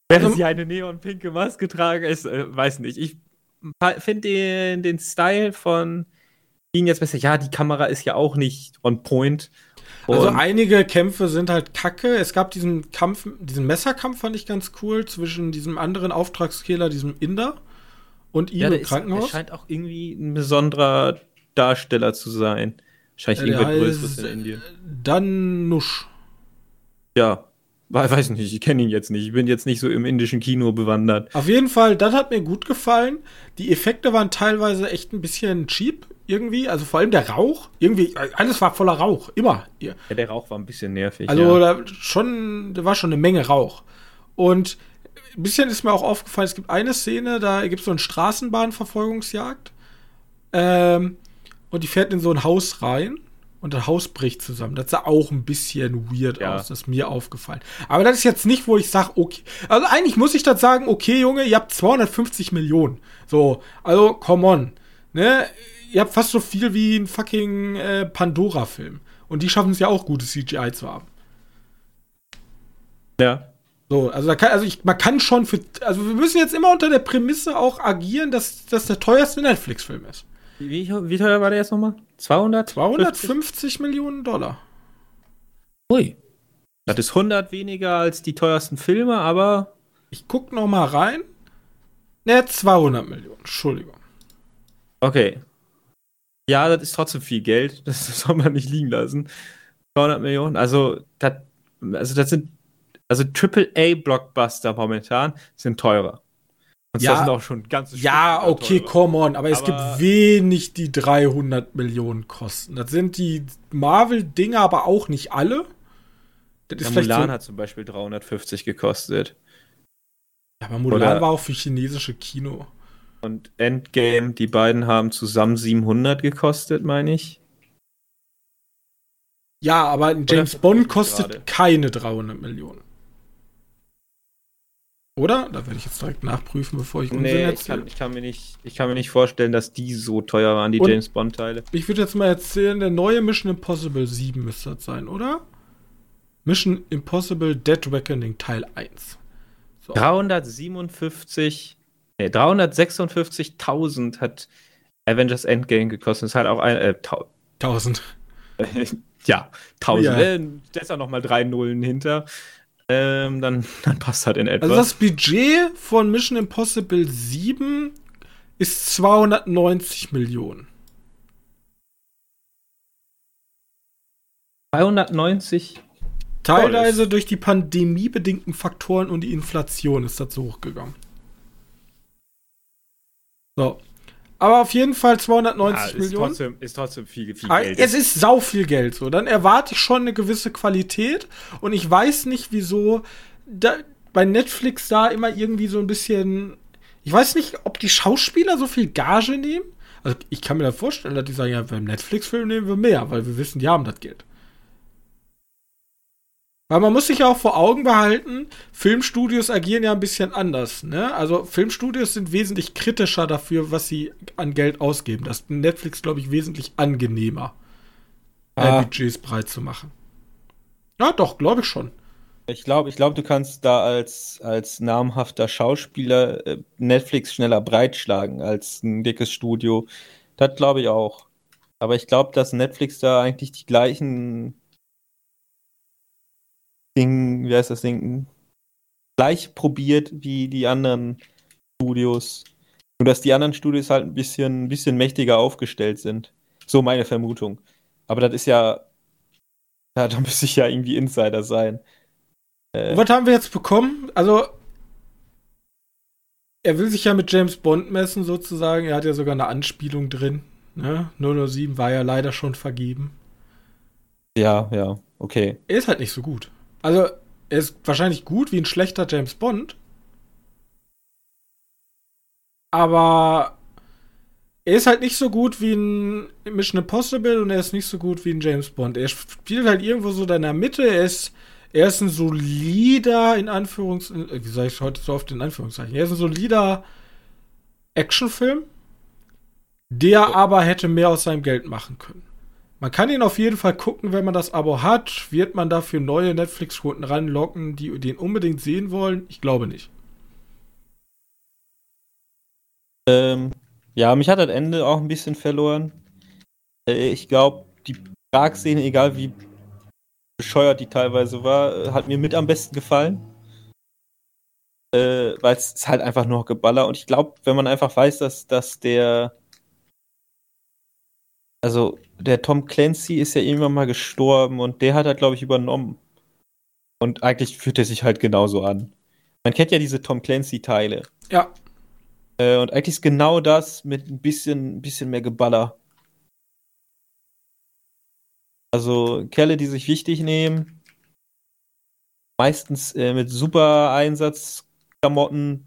Während also, sie eine neonpinke Maske tragen, ist, äh, weiß nicht. Ich finde den, den Style von ihn jetzt besser. Ja, die Kamera ist ja auch nicht on point. Also einige Kämpfe sind halt kacke. Es gab diesen Kampf, diesen Messerkampf fand ich ganz cool zwischen diesem anderen Auftragskiller, diesem Inder und ihm ja, im Krankenhaus. Er scheint auch irgendwie ein besonderer Darsteller zu sein. Wahrscheinlich ja, irgendwas Größeres in Indien. Danush. Ja, Weiß nicht, ich kenne ihn jetzt nicht. Ich bin jetzt nicht so im indischen Kino bewandert. Auf jeden Fall, das hat mir gut gefallen. Die Effekte waren teilweise echt ein bisschen cheap irgendwie. Also vor allem der Rauch. Irgendwie, alles war voller Rauch. Immer. Ja, der Rauch war ein bisschen nervig. Also ja. da schon, da war schon eine Menge Rauch. Und ein bisschen ist mir auch aufgefallen, es gibt eine Szene, da gibt es so eine Straßenbahnverfolgungsjagd. Ähm, und die fährt in so ein Haus rein und das Haus bricht zusammen. Das sah auch ein bisschen weird ja. aus. Das ist mir aufgefallen. Aber das ist jetzt nicht, wo ich sage, okay. Also eigentlich muss ich das sagen, okay, Junge, ihr habt 250 Millionen. So, also, come on. Ne? Ihr habt fast so viel wie ein fucking äh, Pandora-Film. Und die schaffen es ja auch, gutes CGI zu haben. Ja. So, also, da kann, also ich, man kann schon für. Also, wir müssen jetzt immer unter der Prämisse auch agieren, dass das der teuerste Netflix-Film ist. Wie, wie teuer war der jetzt nochmal? 200? 250 Millionen Dollar. Ui. Das ist 100 weniger als die teuersten Filme, aber. Ich guck noch mal rein. Ne, 200 Millionen. Entschuldigung. Okay. Ja, das ist trotzdem viel Geld. Das soll man nicht liegen lassen. 200 Millionen. Also, das, also das sind. Also AAA-Blockbuster momentan sind teurer. Und ja, das sind auch schon ganz Ja, okay, come on, aber, aber es gibt wenig, die 300 Millionen kosten. Das sind die Marvel-Dinger aber auch nicht alle. Das ist ja, Mulan so hat zum Beispiel 350 gekostet. Ja, aber Mulan Oder war auch für chinesische Kino. Und Endgame, die beiden haben zusammen 700 gekostet, meine ich. Ja, aber James Bond kostet gerade. keine 300 Millionen. Oder? Da werde ich jetzt direkt nachprüfen, bevor ich Unsinn nee, erzähle. Ich kann, ich, kann mir nicht, ich kann mir nicht vorstellen, dass die so teuer waren, die Und James Bond-Teile. Ich würde jetzt mal erzählen, der neue Mission Impossible 7 müsste das sein, oder? Mission Impossible Dead Reckoning Teil 1. So. 357, nee, 356.000 hat Avengers Endgame gekostet. Das ist halt auch ein, äh, 1000. ja, 1000. Ja. Äh, auch nochmal drei Nullen hinter. Ähm, dann, dann passt halt in etwa. Also das Budget von Mission Impossible 7 ist 290 Millionen. 290? Teilweise durch die pandemiebedingten Faktoren und die Inflation ist das so hochgegangen. So. Aber auf jeden Fall 290 ja, ist Millionen. Trotzdem, ist trotzdem viel, viel Geld. Es ist sau viel Geld. So. Dann erwarte ich schon eine gewisse Qualität. Und ich weiß nicht, wieso da, bei Netflix da immer irgendwie so ein bisschen. Ich weiß nicht, ob die Schauspieler so viel Gage nehmen. Also ich kann mir da vorstellen, dass die sagen, ja, beim Netflix-Film nehmen wir mehr, weil wir wissen, die haben das Geld. Weil man muss sich ja auch vor Augen behalten, Filmstudios agieren ja ein bisschen anders. Ne? Also Filmstudios sind wesentlich kritischer dafür, was sie an Geld ausgeben. Das ist Netflix, glaube ich, wesentlich angenehmer, ah. Budgets breit zu machen. Ja, doch, glaube ich schon. Ich glaube, ich glaub, du kannst da als, als namhafter Schauspieler äh, Netflix schneller breitschlagen als ein dickes Studio. Das glaube ich auch. Aber ich glaube, dass Netflix da eigentlich die gleichen Ding, wie heißt das Ding, gleich probiert wie die anderen Studios. Nur dass die anderen Studios halt ein bisschen, ein bisschen mächtiger aufgestellt sind. So meine Vermutung. Aber das ist ja. Ja, da müsste ich ja irgendwie Insider sein. Äh, was haben wir jetzt bekommen? Also, er will sich ja mit James Bond messen, sozusagen. Er hat ja sogar eine Anspielung drin. Ne? 007 war ja leider schon vergeben. Ja, ja, okay. Er ist halt nicht so gut. Also, er ist wahrscheinlich gut wie ein schlechter James Bond. Aber er ist halt nicht so gut wie ein Mission Impossible und er ist nicht so gut wie ein James Bond. Er spielt halt irgendwo so in der Mitte. Er ist, er ist ein solider, in Anführungszeichen, wie sage ich heute so oft in Anführungszeichen, er ist ein solider Actionfilm, der aber hätte mehr aus seinem Geld machen können. Man kann ihn auf jeden Fall gucken, wenn man das Abo hat. Wird man dafür neue Netflix-Kunden ranlocken, die den unbedingt sehen wollen? Ich glaube nicht. Ähm, ja, mich hat das Ende auch ein bisschen verloren. Äh, ich glaube, die Prag-Szene, egal wie bescheuert die teilweise war, äh, hat mir mit am besten gefallen. Äh, Weil es halt einfach nur Geballer und ich glaube, wenn man einfach weiß, dass, dass der also der Tom Clancy ist ja irgendwann mal gestorben und der hat er, glaube ich, übernommen. Und eigentlich fühlt er sich halt genauso an. Man kennt ja diese Tom Clancy-Teile. Ja. Äh, und eigentlich ist genau das mit ein bisschen, ein bisschen mehr Geballer. Also Kerle, die sich wichtig nehmen, meistens äh, mit super Einsatzklamotten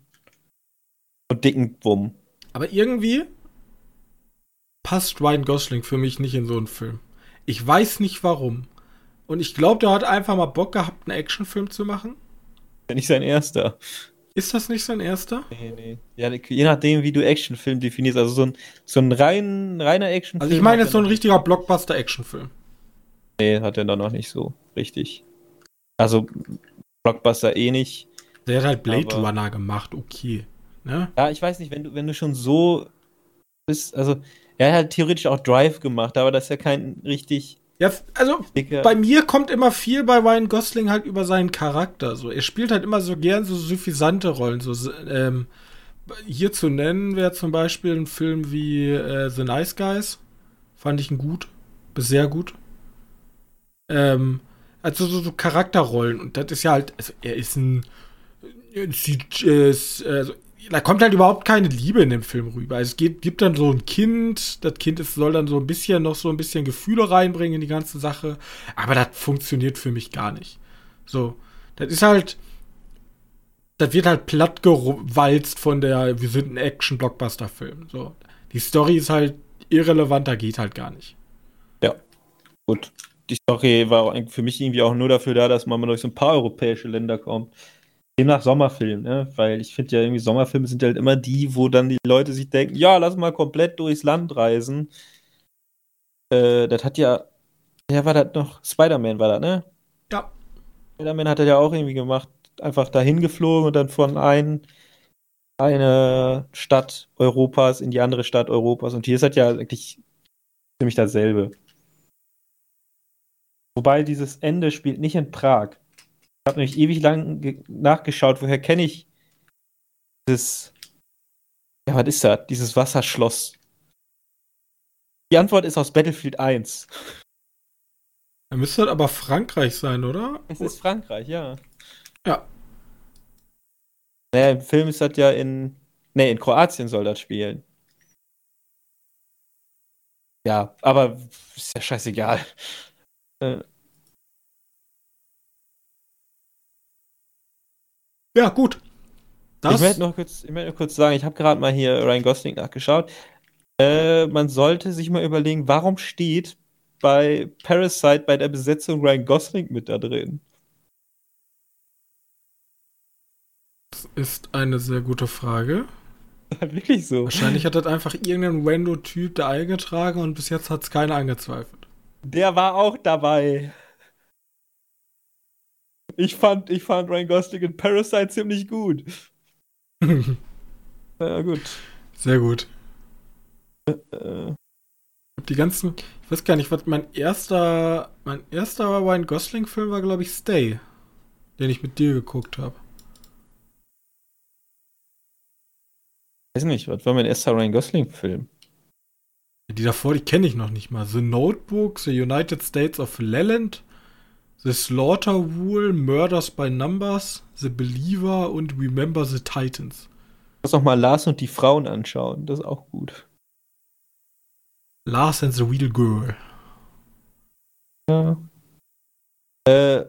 und dicken Wumm. Aber irgendwie passt Ryan Gosling für mich nicht in so einen Film. Ich weiß nicht warum. Und ich glaube, der hat einfach mal Bock gehabt, einen Actionfilm zu machen. Ja, nicht sein erster. Ist das nicht sein erster? Nee, nee. Ja, je nachdem, wie du Actionfilm definierst. Also so ein, so ein rein, reiner Actionfilm. Also ich meine jetzt so ein richtiger Blockbuster-Actionfilm. Nee, hat er da noch nicht so richtig. Also Blockbuster eh nicht. Der hat halt Blade Runner gemacht, okay. Ne? Ja, ich weiß nicht, wenn du, wenn du schon so bist, also er hat theoretisch auch Drive gemacht, aber das ist ja kein richtig. Ja, also dicker. bei mir kommt immer viel bei Ryan Gosling halt über seinen Charakter. So, er spielt halt immer so gern so suffisante Rollen. So, ähm, hier zu nennen wäre zum Beispiel ein Film wie äh, The Nice Guys. Fand ich ihn gut. Bis sehr gut. Ähm, also so, so Charakterrollen. Und das ist ja halt, also er ist ein. Äh, also da kommt halt überhaupt keine Liebe in dem Film rüber. Es geht, gibt dann so ein Kind, das Kind ist, soll dann so ein bisschen noch so ein bisschen Gefühle reinbringen in die ganze Sache, aber das funktioniert für mich gar nicht. So, das ist halt, das wird halt plattgewalzt von der, wir sind ein Action-Blockbuster-Film. So, die Story ist halt irrelevant, da geht halt gar nicht. Ja, gut. Die Story war für mich irgendwie auch nur dafür da, dass man mal durch so ein paar europäische Länder kommt. Demnach Sommerfilm, ne? Weil ich finde ja irgendwie Sommerfilme sind halt immer die, wo dann die Leute sich denken, ja, lass mal komplett durchs Land reisen. Äh, das hat ja, wer war das noch? Spider-Man war das, ne? Ja. Spider-Man hat er ja auch irgendwie gemacht. einfach dahin geflogen und dann von ein, eine Stadt Europas in die andere Stadt Europas. Und hier ist halt ja eigentlich ziemlich dasselbe. Wobei dieses Ende spielt nicht in Prag. Ich habe nämlich ewig lang nachgeschaut, woher kenne ich dieses. Ja, was ist das? Dieses Wasserschloss. Die Antwort ist aus Battlefield 1. Da müsste das aber Frankreich sein, oder? Es ist Frankreich, ja. Ja. Naja, im Film ist das ja in. Ne, in Kroatien soll das spielen. Ja, aber ist ja scheißegal. Äh. Ja, gut. Das ich möchte noch kurz, ich möchte noch kurz sagen, ich habe gerade mal hier Ryan Gosling nachgeschaut. Äh, man sollte sich mal überlegen, warum steht bei Parasite bei der Besetzung Ryan Gosling mit da drin? Das ist eine sehr gute Frage. Wirklich so. Wahrscheinlich hat das einfach irgendein Wendo-Typ da eingetragen und bis jetzt hat es keiner angezweifelt. Der war auch dabei. Ich fand, ich fand Ryan Gosling in Parasite ziemlich gut. ja, gut. Sehr gut. Äh, äh. Die ganzen, ich weiß gar nicht, was mein erster, mein erster Ryan Gosling-Film war, glaube ich, Stay, den ich mit dir geguckt habe. weiß nicht, was war mein erster Ryan Gosling-Film? Die davor, die kenne ich noch nicht mal. The Notebook, The United States of Leland, The Slaughter Rule, Murders by Numbers, The Believer und Remember the Titans. Lass noch mal Lars und die Frauen anschauen, das ist auch gut. Lars and the Real Girl. Ja. Äh,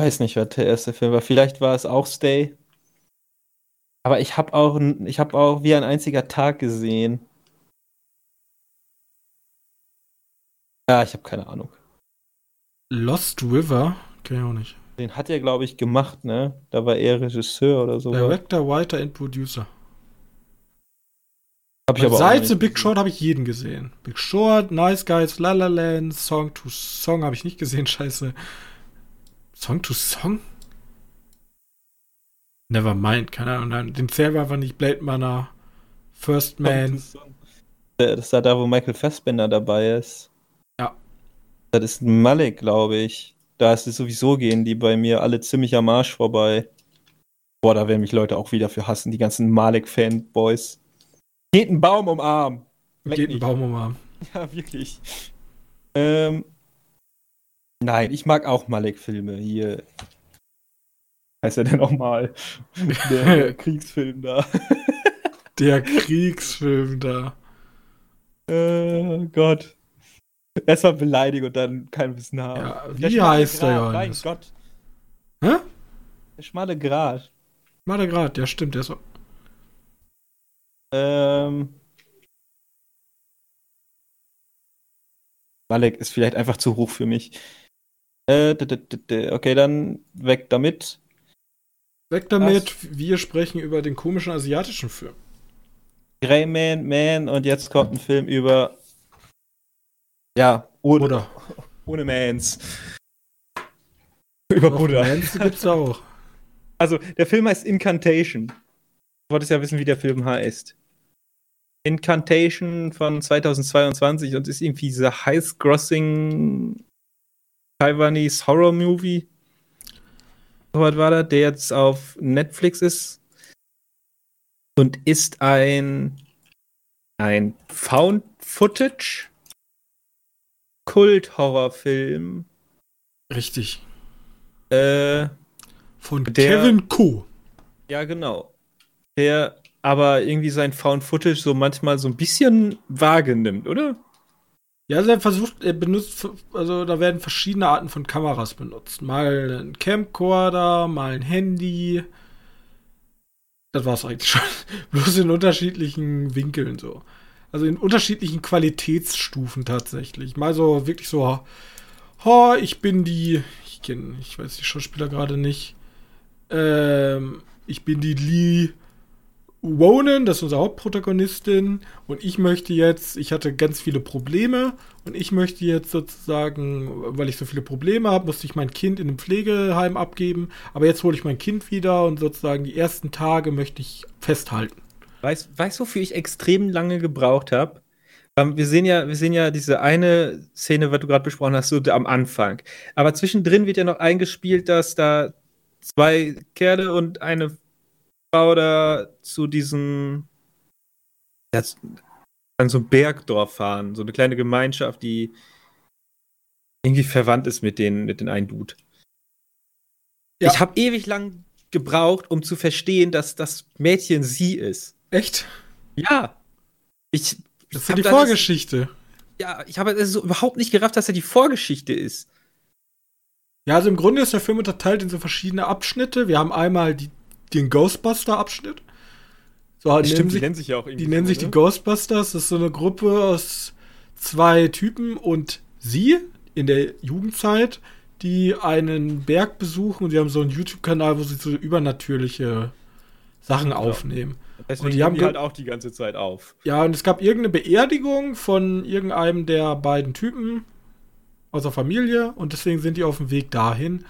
weiß nicht, was der erste Film war. Vielleicht war es auch Stay. Aber ich habe auch, ich habe auch wie ein einziger Tag gesehen. Ja, ich habe keine Ahnung. Lost River? Kenn ich auch nicht. Den hat er, glaube ich, gemacht, ne? Da war er Regisseur oder so. Director, Writer and Producer. Hab ich aber Seit The Big Short habe ich jeden gesehen. Big Short, Nice Guys, La La Land, Song to Song habe ich nicht gesehen, scheiße. Song to Song? Never mind, keine Ahnung. Den zählen wir einfach nicht. Blade Runner, First Man. Das ist da, da, wo Michael Fassbender dabei ist. Das ist Malik, glaube ich. Da ist es sowieso gehen die bei mir alle ziemlich am Arsch vorbei. Boah, da werden mich Leute auch wieder für hassen, die ganzen Malik-Fanboys. Geht ein Baum umarmen. Geht ein Baum umarmen. Ja, wirklich. Ähm, nein, ich mag auch Malik-Filme. Hier heißt er denn nochmal? Der, der Kriegsfilm da. der Kriegsfilm da. Äh, Gott. Erstmal beleidigen und dann kein Wissen haben. Ja, wie der heißt der Johannes? Mein Gott. Hä? Der schmale Grat. Schmale Grat, ja stimmt, der ist so. Ähm. Malek ist vielleicht einfach zu hoch für mich. Äh, okay, dann weg damit. Weg damit, Was? wir sprechen über den komischen asiatischen Film. Greyman, Man und jetzt kommt ein Film über. Ja, ohne, Buddha. ohne Mans. über Buddha. Mans gibt's auch. Also, der Film heißt Incantation. Du wolltest ja wissen, wie der Film heißt. Incantation von 2022 und ist irgendwie dieser Highest-Grossing Taiwanese Horror-Movie was war das, der jetzt auf Netflix ist und ist ein ein Found Footage Kult-Horrorfilm. Richtig. Äh, Von der, Kevin Co. Ja, genau. Der aber irgendwie sein Found Footage so manchmal so ein bisschen vage nimmt, oder? Ja, also er versucht, er benutzt, also da werden verschiedene Arten von Kameras benutzt. Mal ein Camcorder, mal ein Handy. Das war's eigentlich schon. Bloß in unterschiedlichen Winkeln so. Also in unterschiedlichen Qualitätsstufen tatsächlich. Mal so wirklich so, oh, ich bin die, ich kenne, ich weiß die Schauspieler gerade nicht. Ähm, ich bin die Lee Ronan, das ist unsere Hauptprotagonistin, und ich möchte jetzt, ich hatte ganz viele Probleme und ich möchte jetzt sozusagen, weil ich so viele Probleme habe, musste ich mein Kind in einem Pflegeheim abgeben, aber jetzt hole ich mein Kind wieder und sozusagen die ersten Tage möchte ich festhalten. Weißt du, wofür ich extrem lange gebraucht habe? Ähm, wir sehen ja, wir sehen ja diese eine Szene, was du gerade besprochen hast, so am Anfang. Aber zwischendrin wird ja noch eingespielt, dass da zwei Kerle und eine Frau da zu diesem das, an so einem Bergdorf fahren, so eine kleine Gemeinschaft, die irgendwie verwandt ist mit den, mit den einen Dude. Ja. Ich habe ewig lang gebraucht, um zu verstehen, dass das Mädchen sie ist. Echt? Ja. Ich, das ist ja die Vorgeschichte. ja, ich habe so überhaupt nicht gerafft, dass er die Vorgeschichte ist. Ja, also im Grunde ist der Film unterteilt in so verschiedene Abschnitte. Wir haben einmal die den Ghostbuster-Abschnitt. So, halt Stimmt, die nennen sich ja auch irgendwie. Die nennen so, sich die Ghostbusters. Das ist so eine Gruppe aus zwei Typen und sie in der Jugendzeit, die einen Berg besuchen und sie haben so einen YouTube-Kanal, wo sie so übernatürliche Sachen ja. aufnehmen. Deswegen und die haben die halt auch die ganze Zeit auf. Ja, und es gab irgendeine Beerdigung von irgendeinem der beiden Typen aus der Familie und deswegen sind die auf dem Weg dahin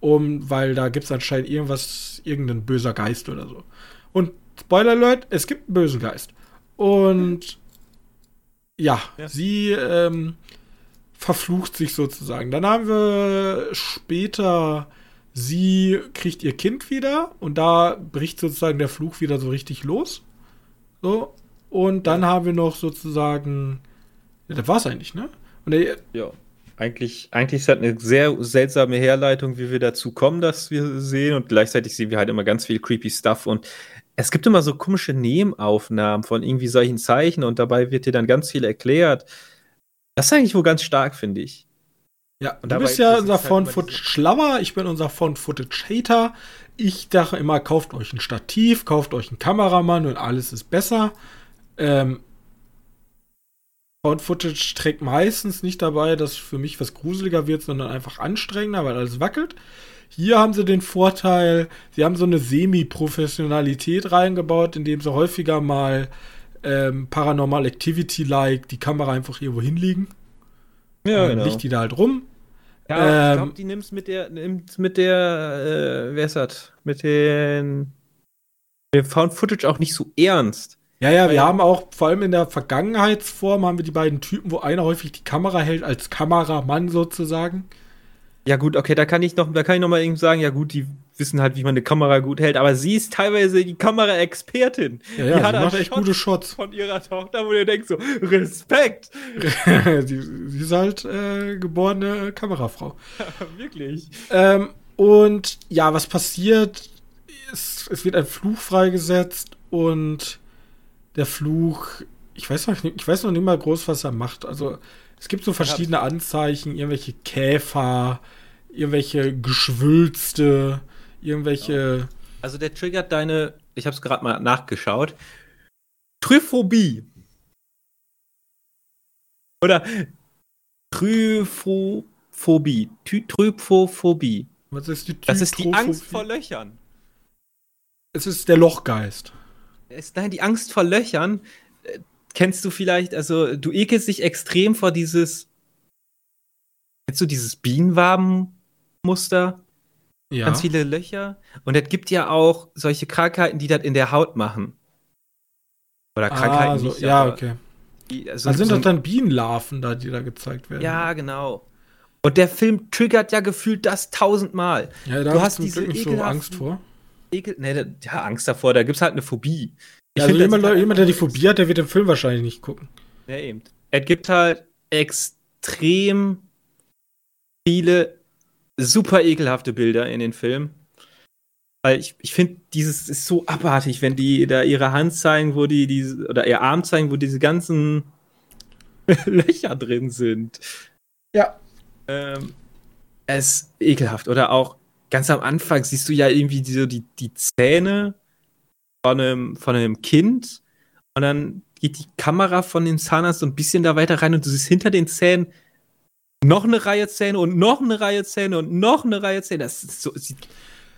um, weil da gibt es anscheinend irgendwas, irgendein böser Geist oder so. Und Spoiler Alert, es gibt einen bösen Geist. Und ja, ja. sie ähm, verflucht sich sozusagen. Dann haben wir später, sie kriegt ihr Kind wieder und da bricht sozusagen der Fluch wieder so richtig los. So. Und dann haben wir noch sozusagen, ja, das war's eigentlich, ne? Der, ja. Eigentlich, eigentlich ist das eine sehr seltsame Herleitung, wie wir dazu kommen, dass wir sehen. Und gleichzeitig sehen wir halt immer ganz viel creepy Stuff. Und es gibt immer so komische Nebenaufnahmen von irgendwie solchen Zeichen und dabei wird dir dann ganz viel erklärt. Das ist eigentlich wohl ganz stark, finde ich. Ja, und du bist ja unser halt ich bin unser Found-Footage-Hater. Ich dachte immer, kauft euch ein Stativ, kauft euch einen Kameramann und alles ist besser. Ähm, Found Footage trägt meistens nicht dabei, dass für mich was gruseliger wird, sondern einfach anstrengender, weil alles wackelt. Hier haben sie den Vorteil, sie haben so eine Semi-Professionalität reingebaut, indem sie häufiger mal ähm, Paranormal Activity-like die Kamera einfach irgendwo hinlegen. Ja, genau. Licht die da halt rum. Ja, ähm, ich glaube, die nimmst mit der, nimmst mit der, äh, wer ist das? Mit den, mit dem Found Footage auch nicht so ernst. Ja, ja, wir haben auch, vor allem in der Vergangenheitsform, haben wir die beiden Typen, wo einer häufig die Kamera hält, als Kameramann sozusagen. Ja, gut, okay, da kann ich noch, da kann ich noch mal irgendwie sagen, ja gut, die wissen halt, wie man eine Kamera gut hält, aber sie ist teilweise die Kameraexpertin. Ja, ja, die hat macht echt gute Shots. Von ihrer Tochter, wo ihr denkt so, Respekt! sie, sie, ist halt äh, geborene Kamerafrau. Wirklich. Ähm, und ja, was passiert? Es, es wird ein Fluch freigesetzt und der Fluch, ich weiß noch nicht, ich weiß noch nicht mal groß, was er macht. Also es gibt so verschiedene Anzeichen, irgendwelche Käfer, irgendwelche Geschwülste, irgendwelche. Also der triggert deine, ich habe es gerade mal nachgeschaut, Tryphobie. Oder Tryphophobie. Tryphophobie. Was ist die Das ist die Angst vor Löchern. Es ist der Lochgeist ist nein, die Angst vor Löchern. Äh, kennst du vielleicht, also du ekelst dich extrem vor dieses. Kennst du dieses Bienenwabenmuster? Ja. Ganz viele Löcher. Und es gibt ja auch solche Krankheiten, die das in der Haut machen. Oder Krankheiten ah, so, nicht. Ja, okay. Die, also sind so das dann Bienenlarven da, die da gezeigt werden? Ja, genau. Und der Film triggert ja gefühlt das tausendmal. Ja, da du hast diese nicht so Angst vor. Ekel, nee, ja, Angst davor, da gibt es halt eine Phobie. Ich also jemand, jemand, der die Phobie hat, der wird den Film wahrscheinlich nicht gucken. Ja, eben. Es gibt halt extrem viele super ekelhafte Bilder in den Film. Weil ich, ich finde, dieses ist so abartig, wenn die da ihre Hand zeigen, wo die diese, oder ihr Arm zeigen, wo diese ganzen Löcher drin sind. Ja. Ähm, es ist ekelhaft. Oder auch ganz am Anfang siehst du ja irgendwie so die, die Zähne von einem, von einem Kind und dann geht die Kamera von dem Zahnarzt so ein bisschen da weiter rein und du siehst hinter den Zähnen noch eine Reihe Zähne und noch eine Reihe Zähne und noch eine Reihe Zähne. Das ist so.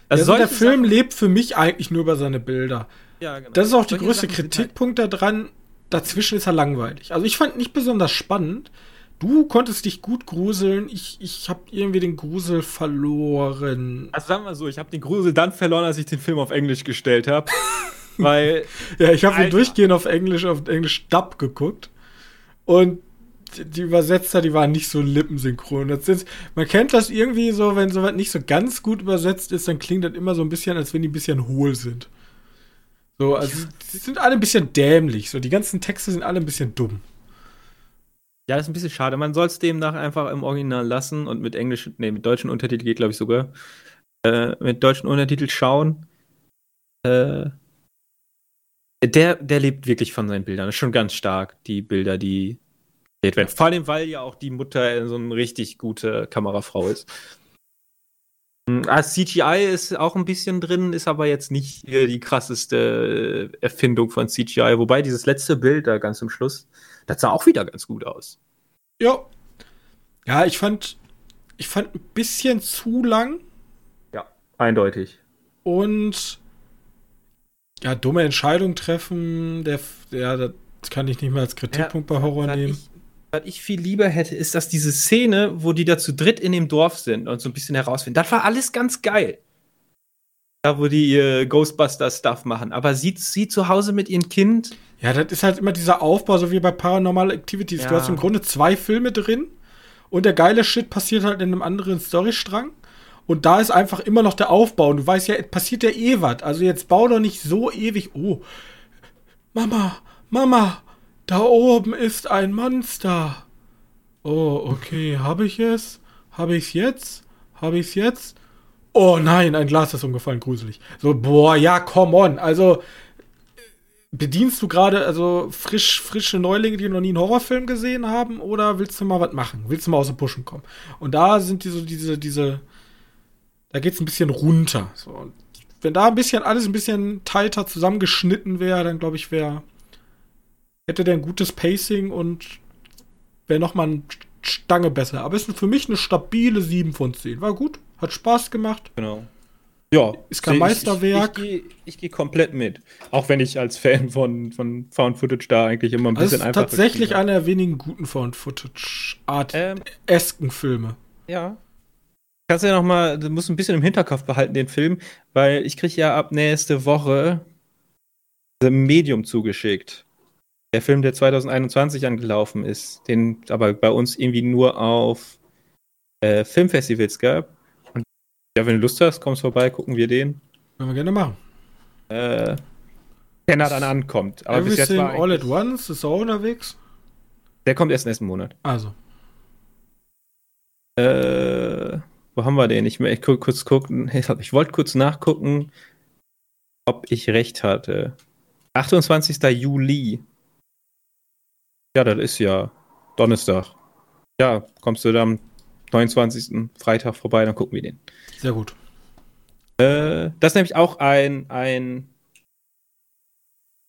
Also der Film Sachen lebt für mich eigentlich nur über seine Bilder. Ja, genau. Das ist auch der größte Sachen Kritikpunkt daran. Dazwischen ist er langweilig. Also ich fand nicht besonders spannend. Du konntest dich gut gruseln. Ich, ich habe irgendwie den Grusel verloren. Also sagen wir so, ich habe den Grusel dann verloren, als ich den Film auf Englisch gestellt habe. weil. Ja, ich habe ihn durchgehend auf Englisch, auf Englisch Dub geguckt. Und die Übersetzer, die waren nicht so lippensynchron. Das ist, man kennt das irgendwie so, wenn sowas nicht so ganz gut übersetzt ist, dann klingt das immer so ein bisschen, als wenn die ein bisschen hohl sind. So, also sie sind alle ein bisschen dämlich. So, die ganzen Texte sind alle ein bisschen dumm. Ja, das ist ein bisschen schade. Man soll es demnach einfach im Original lassen und mit englischen, nee, mit deutschen Untertitel geht, glaube ich, sogar. Äh, mit deutschen Untertitel schauen. Äh, der, der lebt wirklich von seinen Bildern. Das ist schon ganz stark, die Bilder, die werden. Vor allem, weil ja auch die Mutter so eine richtig gute Kamerafrau ist. Also CGI ist auch ein bisschen drin, ist aber jetzt nicht die krasseste Erfindung von CGI. Wobei dieses letzte Bild da ganz zum Schluss, das sah auch wieder ganz gut aus. Ja. Ja, ich fand, ich fand ein bisschen zu lang. Ja, eindeutig. Und ja, dumme Entscheidung treffen, der, der, das kann ich nicht mehr als Kritikpunkt ja, bei Horror nehmen. Ich, was ich viel lieber hätte, ist, dass diese Szene, wo die da zu dritt in dem Dorf sind und so ein bisschen herausfinden, das war alles ganz geil. Da, wo die ihr Ghostbuster-Stuff machen. Aber sie, sie zu Hause mit ihrem Kind. Ja, das ist halt immer dieser Aufbau, so wie bei Paranormal Activities. Ja. Du hast im Grunde zwei Filme drin und der geile Shit passiert halt in einem anderen Storystrang. Und da ist einfach immer noch der Aufbau. Und du weißt ja, es passiert ja eh was. Also jetzt bau doch nicht so ewig. Oh, Mama, Mama, da oben ist ein Monster. Oh, okay. Habe ich es? Habe ich es jetzt? Habe ich es jetzt? Oh nein, ein Glas ist umgefallen, gruselig. So, boah, ja, come on. Also, bedienst du gerade also frisch, frische Neulinge, die noch nie einen Horrorfilm gesehen haben, oder willst du mal was machen? Willst du mal aus dem Pushen kommen? Und da sind diese, diese, diese, da geht's ein bisschen runter. So, wenn da ein bisschen alles ein bisschen tighter zusammengeschnitten wäre, dann glaube ich, wäre hätte der ein gutes Pacing und wäre nochmal eine Stange besser. Aber ist für mich eine stabile 7 von 10. War gut, hat Spaß gemacht. Genau. Ja. Ist kein Meisterwerk. Ich, ich, ich, ich gehe komplett mit. Auch wenn ich als Fan von, von Found Footage da eigentlich immer ein also bisschen einfach. Tatsächlich einer der wenigen guten Found Footage-Art-esken ähm, Filme. Ja. Kannst du ja noch mal, du musst ein bisschen im Hinterkopf behalten, den Film, weil ich kriege ja ab nächste Woche Medium zugeschickt der Film, der 2021 angelaufen ist, den aber bei uns irgendwie nur auf äh, Filmfestivals gab. Und ja, wenn du Lust hast, kommst vorbei, gucken wir den. Können wir gerne machen. Äh, wenn er dann ankommt. Aber Everything bis jetzt war All at Once ist auch unterwegs. Der kommt erst nächsten Monat. Also. Äh, wo haben wir den? Ich möchte kurz gucken. Ich wollte kurz nachgucken, ob ich recht hatte. 28. Juli ja, das ist ja Donnerstag. Ja, kommst du dann am 29. Freitag vorbei, dann gucken wir den. Sehr gut. Äh, das ist nämlich auch ein, ein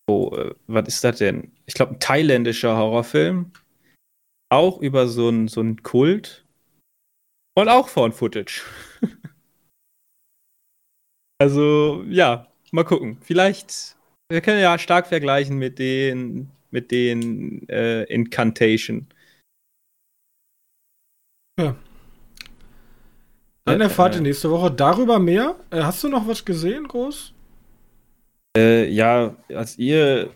oh, äh, was ist das denn? Ich glaube, ein thailändischer Horrorfilm. Auch über so einen so Kult. Und auch von Footage. also, ja, mal gucken. Vielleicht, wir können ja stark vergleichen mit den mit den äh, Incantation. Ja. Dann erfahrt ihr nächste Woche darüber mehr. Äh, hast du noch was gesehen, groß? Äh, ja, als ihr,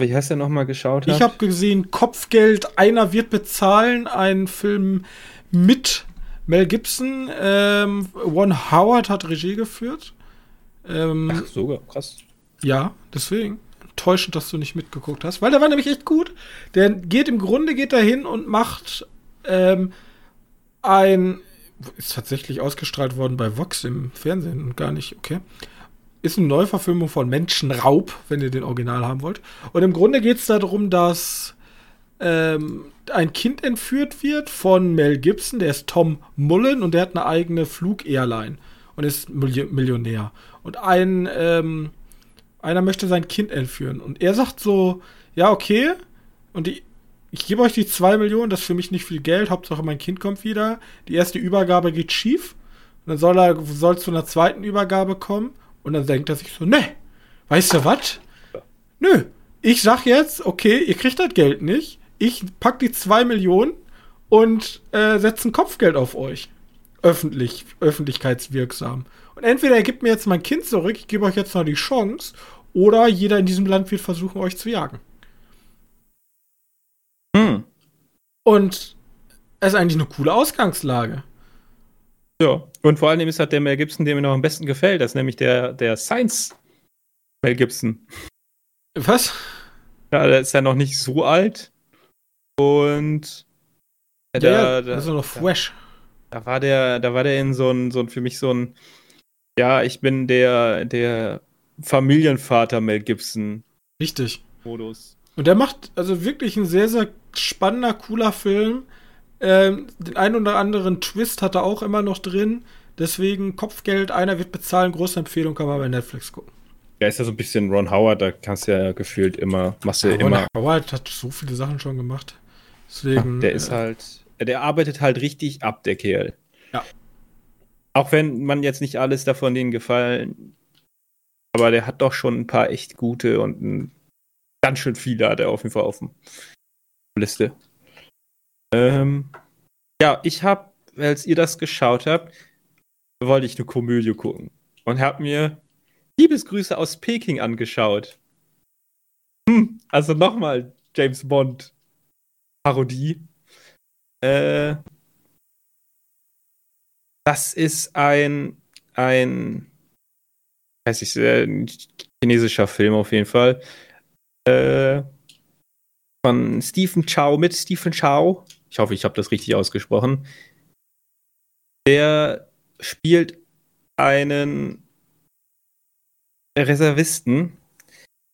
wie heißt der nochmal geschaut habt? Ich habe gesehen, Kopfgeld, einer wird bezahlen, ein Film mit Mel Gibson. Ähm, One Howard hat Regie geführt. Ähm, Ach, sogar, krass. Ja, deswegen enttäuschend, dass du nicht mitgeguckt hast, weil der war nämlich echt gut. Der geht im Grunde geht hin und macht ähm, ein ist tatsächlich ausgestrahlt worden bei Vox im Fernsehen und gar nicht, okay. Ist eine Neuverfilmung von Menschenraub, wenn ihr den Original haben wollt. Und im Grunde geht es darum, dass ähm, ein Kind entführt wird von Mel Gibson, der ist Tom Mullen und der hat eine eigene Flug-Airline und ist Millionär. Und ein ähm, einer möchte sein Kind entführen. Und er sagt so, ja, okay, und die, ich gebe euch die zwei Millionen, das ist für mich nicht viel Geld, Hauptsache mein Kind kommt wieder. Die erste Übergabe geht schief. Und dann soll er soll zu einer zweiten Übergabe kommen. Und dann denkt er sich so, ne, weißt du was? Nö, ich sag jetzt, okay, ihr kriegt das Geld nicht. Ich pack die 2 Millionen und äh, setze ein Kopfgeld auf euch. Öffentlich, öffentlichkeitswirksam. Und entweder ihr gebt mir jetzt mein Kind zurück, ich gebe euch jetzt noch die Chance, oder jeder in diesem Land wird versuchen, euch zu jagen. Hm. Und es ist eigentlich eine coole Ausgangslage. Ja, und vor allem ist halt der Mel Gibson, der mir noch am besten gefällt. Das ist nämlich der, der Science Mel Gibson. Was? Ja, der ist ja noch nicht so alt. Und. Ja, der, der, ist noch fresh. Da, da, war der, da war der in so ein, so ein, für mich so ein, ja, ich bin der, der Familienvater Mel Gibson. Richtig. Modus. Und der macht also wirklich ein sehr, sehr spannender, cooler Film. Ähm, den einen oder anderen Twist hat er auch immer noch drin. Deswegen Kopfgeld, einer wird bezahlen, große Empfehlung, kann man bei Netflix gucken. Ja, ist ja so ein bisschen Ron Howard, da kannst du ja gefühlt immer, machst du ja, immer. Ron Howard hat so viele Sachen schon gemacht. Deswegen. der ist äh, halt, der arbeitet halt richtig ab, der Kerl. Auch wenn man jetzt nicht alles davon denen gefallen, aber der hat doch schon ein paar echt gute und ein, ganz schön viele hat er auf jeden Fall auf der Liste. Ähm, ja, ich habe, als ihr das geschaut habt, wollte ich eine Komödie gucken und habe mir Liebesgrüße aus Peking angeschaut. Hm, also nochmal James Bond Parodie. Äh, das ist ein ein weiß ich ein chinesischer Film auf jeden Fall. Äh, von Stephen Chow mit Stephen Chow. Ich hoffe, ich habe das richtig ausgesprochen. Der spielt einen Reservisten,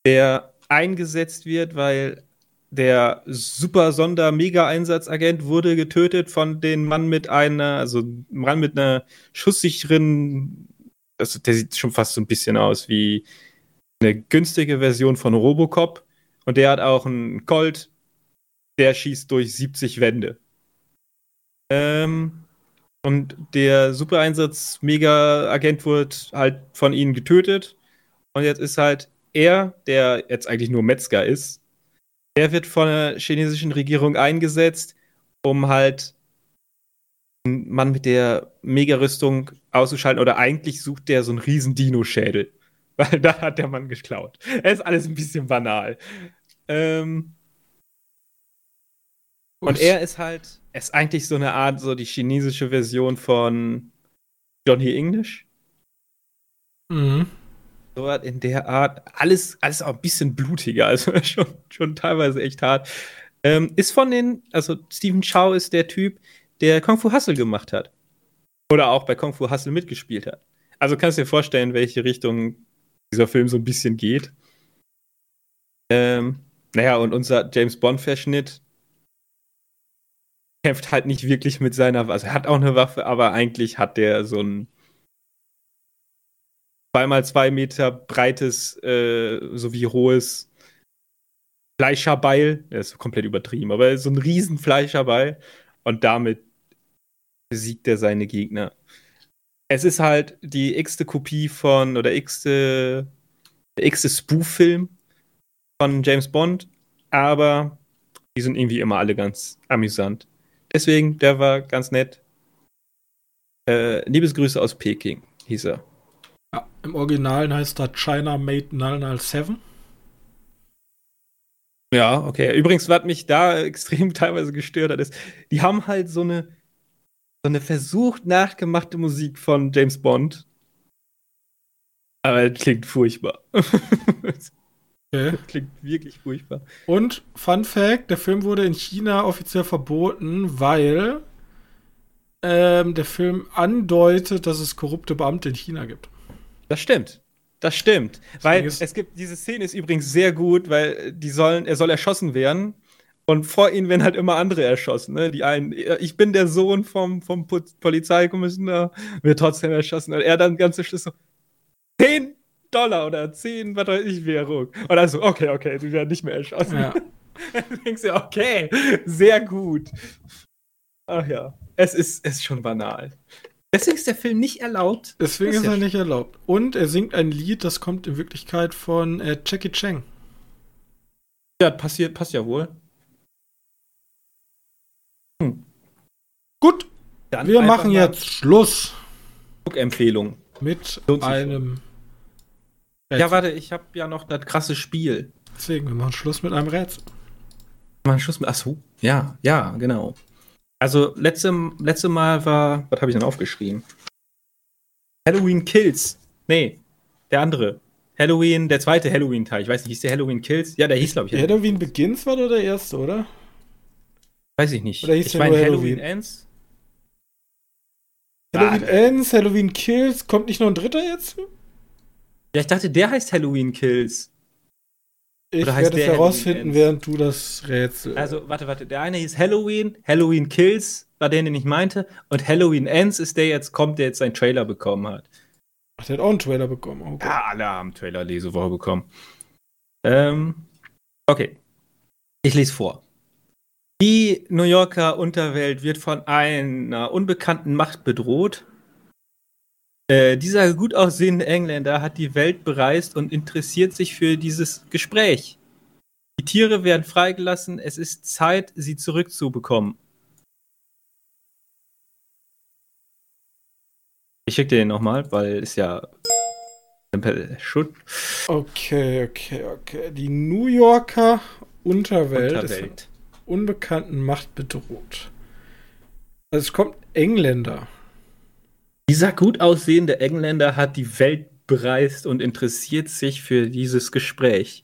der eingesetzt wird, weil der super Sonder Mega Einsatzagent wurde getötet von dem Mann mit einer, also Mann mit einer schusssicheren, also der sieht schon fast so ein bisschen aus wie eine günstige Version von Robocop und der hat auch einen Colt, der schießt durch 70 Wände. Ähm, und der Super Einsatz Mega Agent wurde halt von ihnen getötet und jetzt ist halt er, der jetzt eigentlich nur Metzger ist, der wird von der chinesischen Regierung eingesetzt, um halt einen Mann mit der Mega-Rüstung auszuschalten. Oder eigentlich sucht der so einen riesen Dino-Schädel. Weil da hat der Mann geklaut. Es ist alles ein bisschen banal. Ähm und er ist halt, er ist eigentlich so eine Art, so die chinesische Version von Johnny English. Mhm so in der Art. Alles, alles auch ein bisschen blutiger, also schon, schon teilweise echt hart. Ähm, ist von den, also Stephen Chow ist der Typ, der Kung Fu Hustle gemacht hat. Oder auch bei Kung Fu Hustle mitgespielt hat. Also kannst du dir vorstellen, welche Richtung dieser Film so ein bisschen geht. Ähm, naja, und unser James Bond-Verschnitt kämpft halt nicht wirklich mit seiner Waffe. Also er hat auch eine Waffe, aber eigentlich hat der so ein zweimal zwei Meter breites, äh, sowie hohes Fleischerbeil. Der ist komplett übertrieben, aber so ein riesen Fleischerbeil. Und damit besiegt er seine Gegner. Es ist halt die x-te Kopie von, oder x-te, der x-te Spoof-Film von James Bond, aber die sind irgendwie immer alle ganz amüsant. Deswegen, der war ganz nett. Äh, Liebesgrüße aus Peking, hieß er. Im Originalen heißt er China Made 007. Ja, okay. Übrigens, was mich da extrem teilweise gestört hat, ist, die haben halt so eine, so eine versucht nachgemachte Musik von James Bond. Aber das klingt furchtbar. Okay. Das klingt wirklich furchtbar. Und Fun Fact: Der Film wurde in China offiziell verboten, weil ähm, der Film andeutet, dass es korrupte Beamte in China gibt. Das stimmt. Das stimmt. weil es gibt, diese Szene ist übrigens sehr gut, weil die sollen, er soll erschossen werden. Und vor ihnen werden halt immer andere erschossen. Ne? Die einen, ich bin der Sohn vom, vom Polizeikommissioner, wird trotzdem erschossen. Und er dann ganz zum Schluss so, 10 Dollar oder 10, was weiß ich, Währung. Und dann so, okay, okay, die werden nicht mehr erschossen. Ja. dann denkst du, okay, sehr gut. Ach ja, es ist, es ist schon banal. Deswegen ist der Film nicht erlaubt. Deswegen ist, ist er nicht erlaubt. Und er singt ein Lied, das kommt in Wirklichkeit von äh, Jackie Chang. Ja, passiert, passt ja wohl. Hm. Gut, Dann wir machen jetzt Schluss. Empfehlung. Mit einem. Rätsel. Ja, warte, ich habe ja noch das krasse Spiel. Deswegen, wir machen Schluss mit einem Rätsel. Wir machen Schluss mit. Achso, ja, ja, genau. Also, letzte, letzte Mal war. Was habe ich denn aufgeschrieben? Halloween Kills. Nee, der andere. Halloween, der zweite Halloween-Teil. Ich weiß nicht, hieß der Halloween Kills? Ja, der hieß, glaube ich. Halloween. Halloween Begins war oder der erste, oder? Weiß ich nicht. Oder hieß ich meine Halloween? Halloween Ends. Halloween ah, Ends, Halloween Kills. Kommt nicht noch ein dritter jetzt? Ja, ich dachte, der heißt Halloween Kills. Ich werde es herausfinden, während du das Rätsel. Also, warte, warte. Der eine hieß Halloween, Halloween Kills war der, den ich meinte. Und Halloween Ends ist der jetzt, kommt, der jetzt seinen Trailer bekommen hat. Ach, der hat auch einen Trailer bekommen. Okay. Ja, alle haben Trailer Lesewoche bekommen. Ähm, okay. Ich lese vor. Die New Yorker Unterwelt wird von einer unbekannten Macht bedroht. Äh, dieser gut aussehende Engländer hat die Welt bereist und interessiert sich für dieses Gespräch. Die Tiere werden freigelassen, es ist Zeit, sie zurückzubekommen. Ich schicke dir den nochmal, weil es ja Schutt. Okay, okay, okay. Die New Yorker Unterwelt, Unterwelt. ist unbekannten Macht bedroht. Also es kommt Engländer. Dieser gut aussehende Engländer hat die Welt bereist und interessiert sich für dieses Gespräch.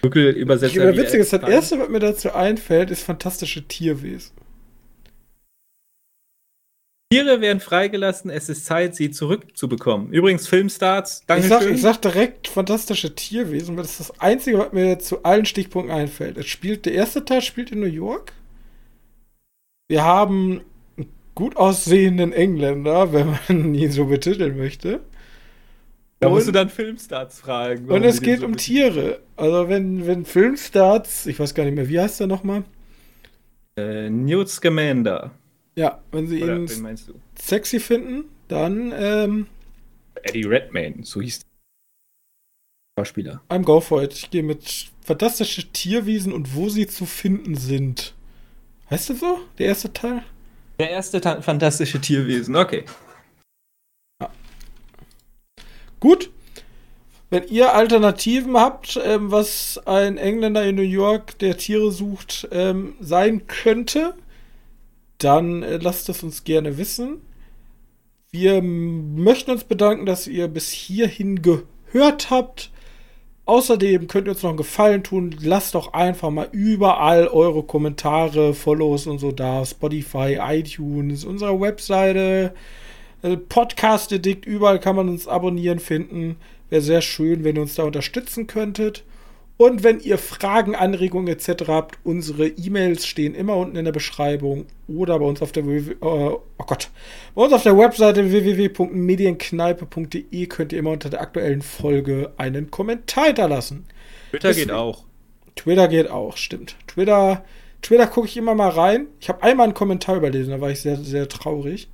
Google übersetzt. Ja, witzig ist, das erste, was mir dazu einfällt, ist fantastische Tierwesen. Tiere werden freigelassen, es ist Zeit, sie zurückzubekommen. Übrigens, Filmstarts, danke ich sag, ich sag direkt fantastische Tierwesen, weil das ist das Einzige, was mir zu allen Stichpunkten einfällt. Es spielt, der erste Teil spielt in New York. Wir haben gut aussehenden Engländer, wenn man ihn so betiteln möchte. Da und, musst du dann Filmstarts fragen. Und es geht so um Tiere. Also wenn, wenn Filmstarts, ich weiß gar nicht mehr, wie heißt der nochmal? Äh, Newt Scamander. Ja, wenn sie Oder, ihn sexy finden, dann ähm, Eddie Redmayne, so hieß der Schauspieler. I'm go for it. Ich gehe mit fantastische Tierwesen und wo sie zu finden sind. Heißt das so? Der erste Teil? Der erste Ta fantastische Tierwesen, okay. Ja. Gut. Wenn ihr Alternativen habt, ähm, was ein Engländer in New York, der Tiere sucht, ähm, sein könnte, dann äh, lasst es uns gerne wissen. Wir möchten uns bedanken, dass ihr bis hierhin gehört habt. Außerdem könnt ihr uns noch einen Gefallen tun. Lasst doch einfach mal überall eure Kommentare, Follows und so da. Spotify, iTunes, unsere Webseite, äh, Podcast Addict, überall kann man uns abonnieren finden. Wäre sehr schön, wenn ihr uns da unterstützen könntet. Und wenn ihr Fragen, Anregungen etc. habt, unsere E-Mails stehen immer unten in der Beschreibung oder bei uns auf der äh, oh Gott, bei uns auf der Webseite www.medienkneipe.de könnt ihr immer unter der aktuellen Folge einen Kommentar hinterlassen. Twitter Deswegen, geht auch. Twitter geht auch, stimmt. Twitter, Twitter gucke ich immer mal rein. Ich habe einmal einen Kommentar überlesen, da war ich sehr, sehr traurig.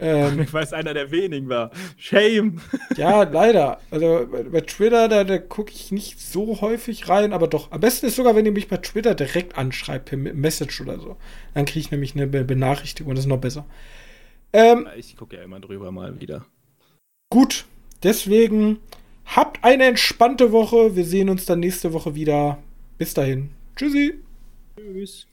Ähm, Weil es einer der wenigen war. Shame. Ja, leider. Also bei, Twitter, da, da gucke ich nicht so häufig rein, aber doch. Am besten ist sogar, wenn ihr mich bei Twitter direkt anschreibt, per Message oder so. Dann kriege ich nämlich eine Benachrichtigung, das ist noch besser. Ähm, ich gucke ja immer drüber mal wieder. Gut, deswegen habt eine entspannte Woche. Wir sehen uns dann nächste Woche wieder. Bis dahin. Tschüssi. Tschüss.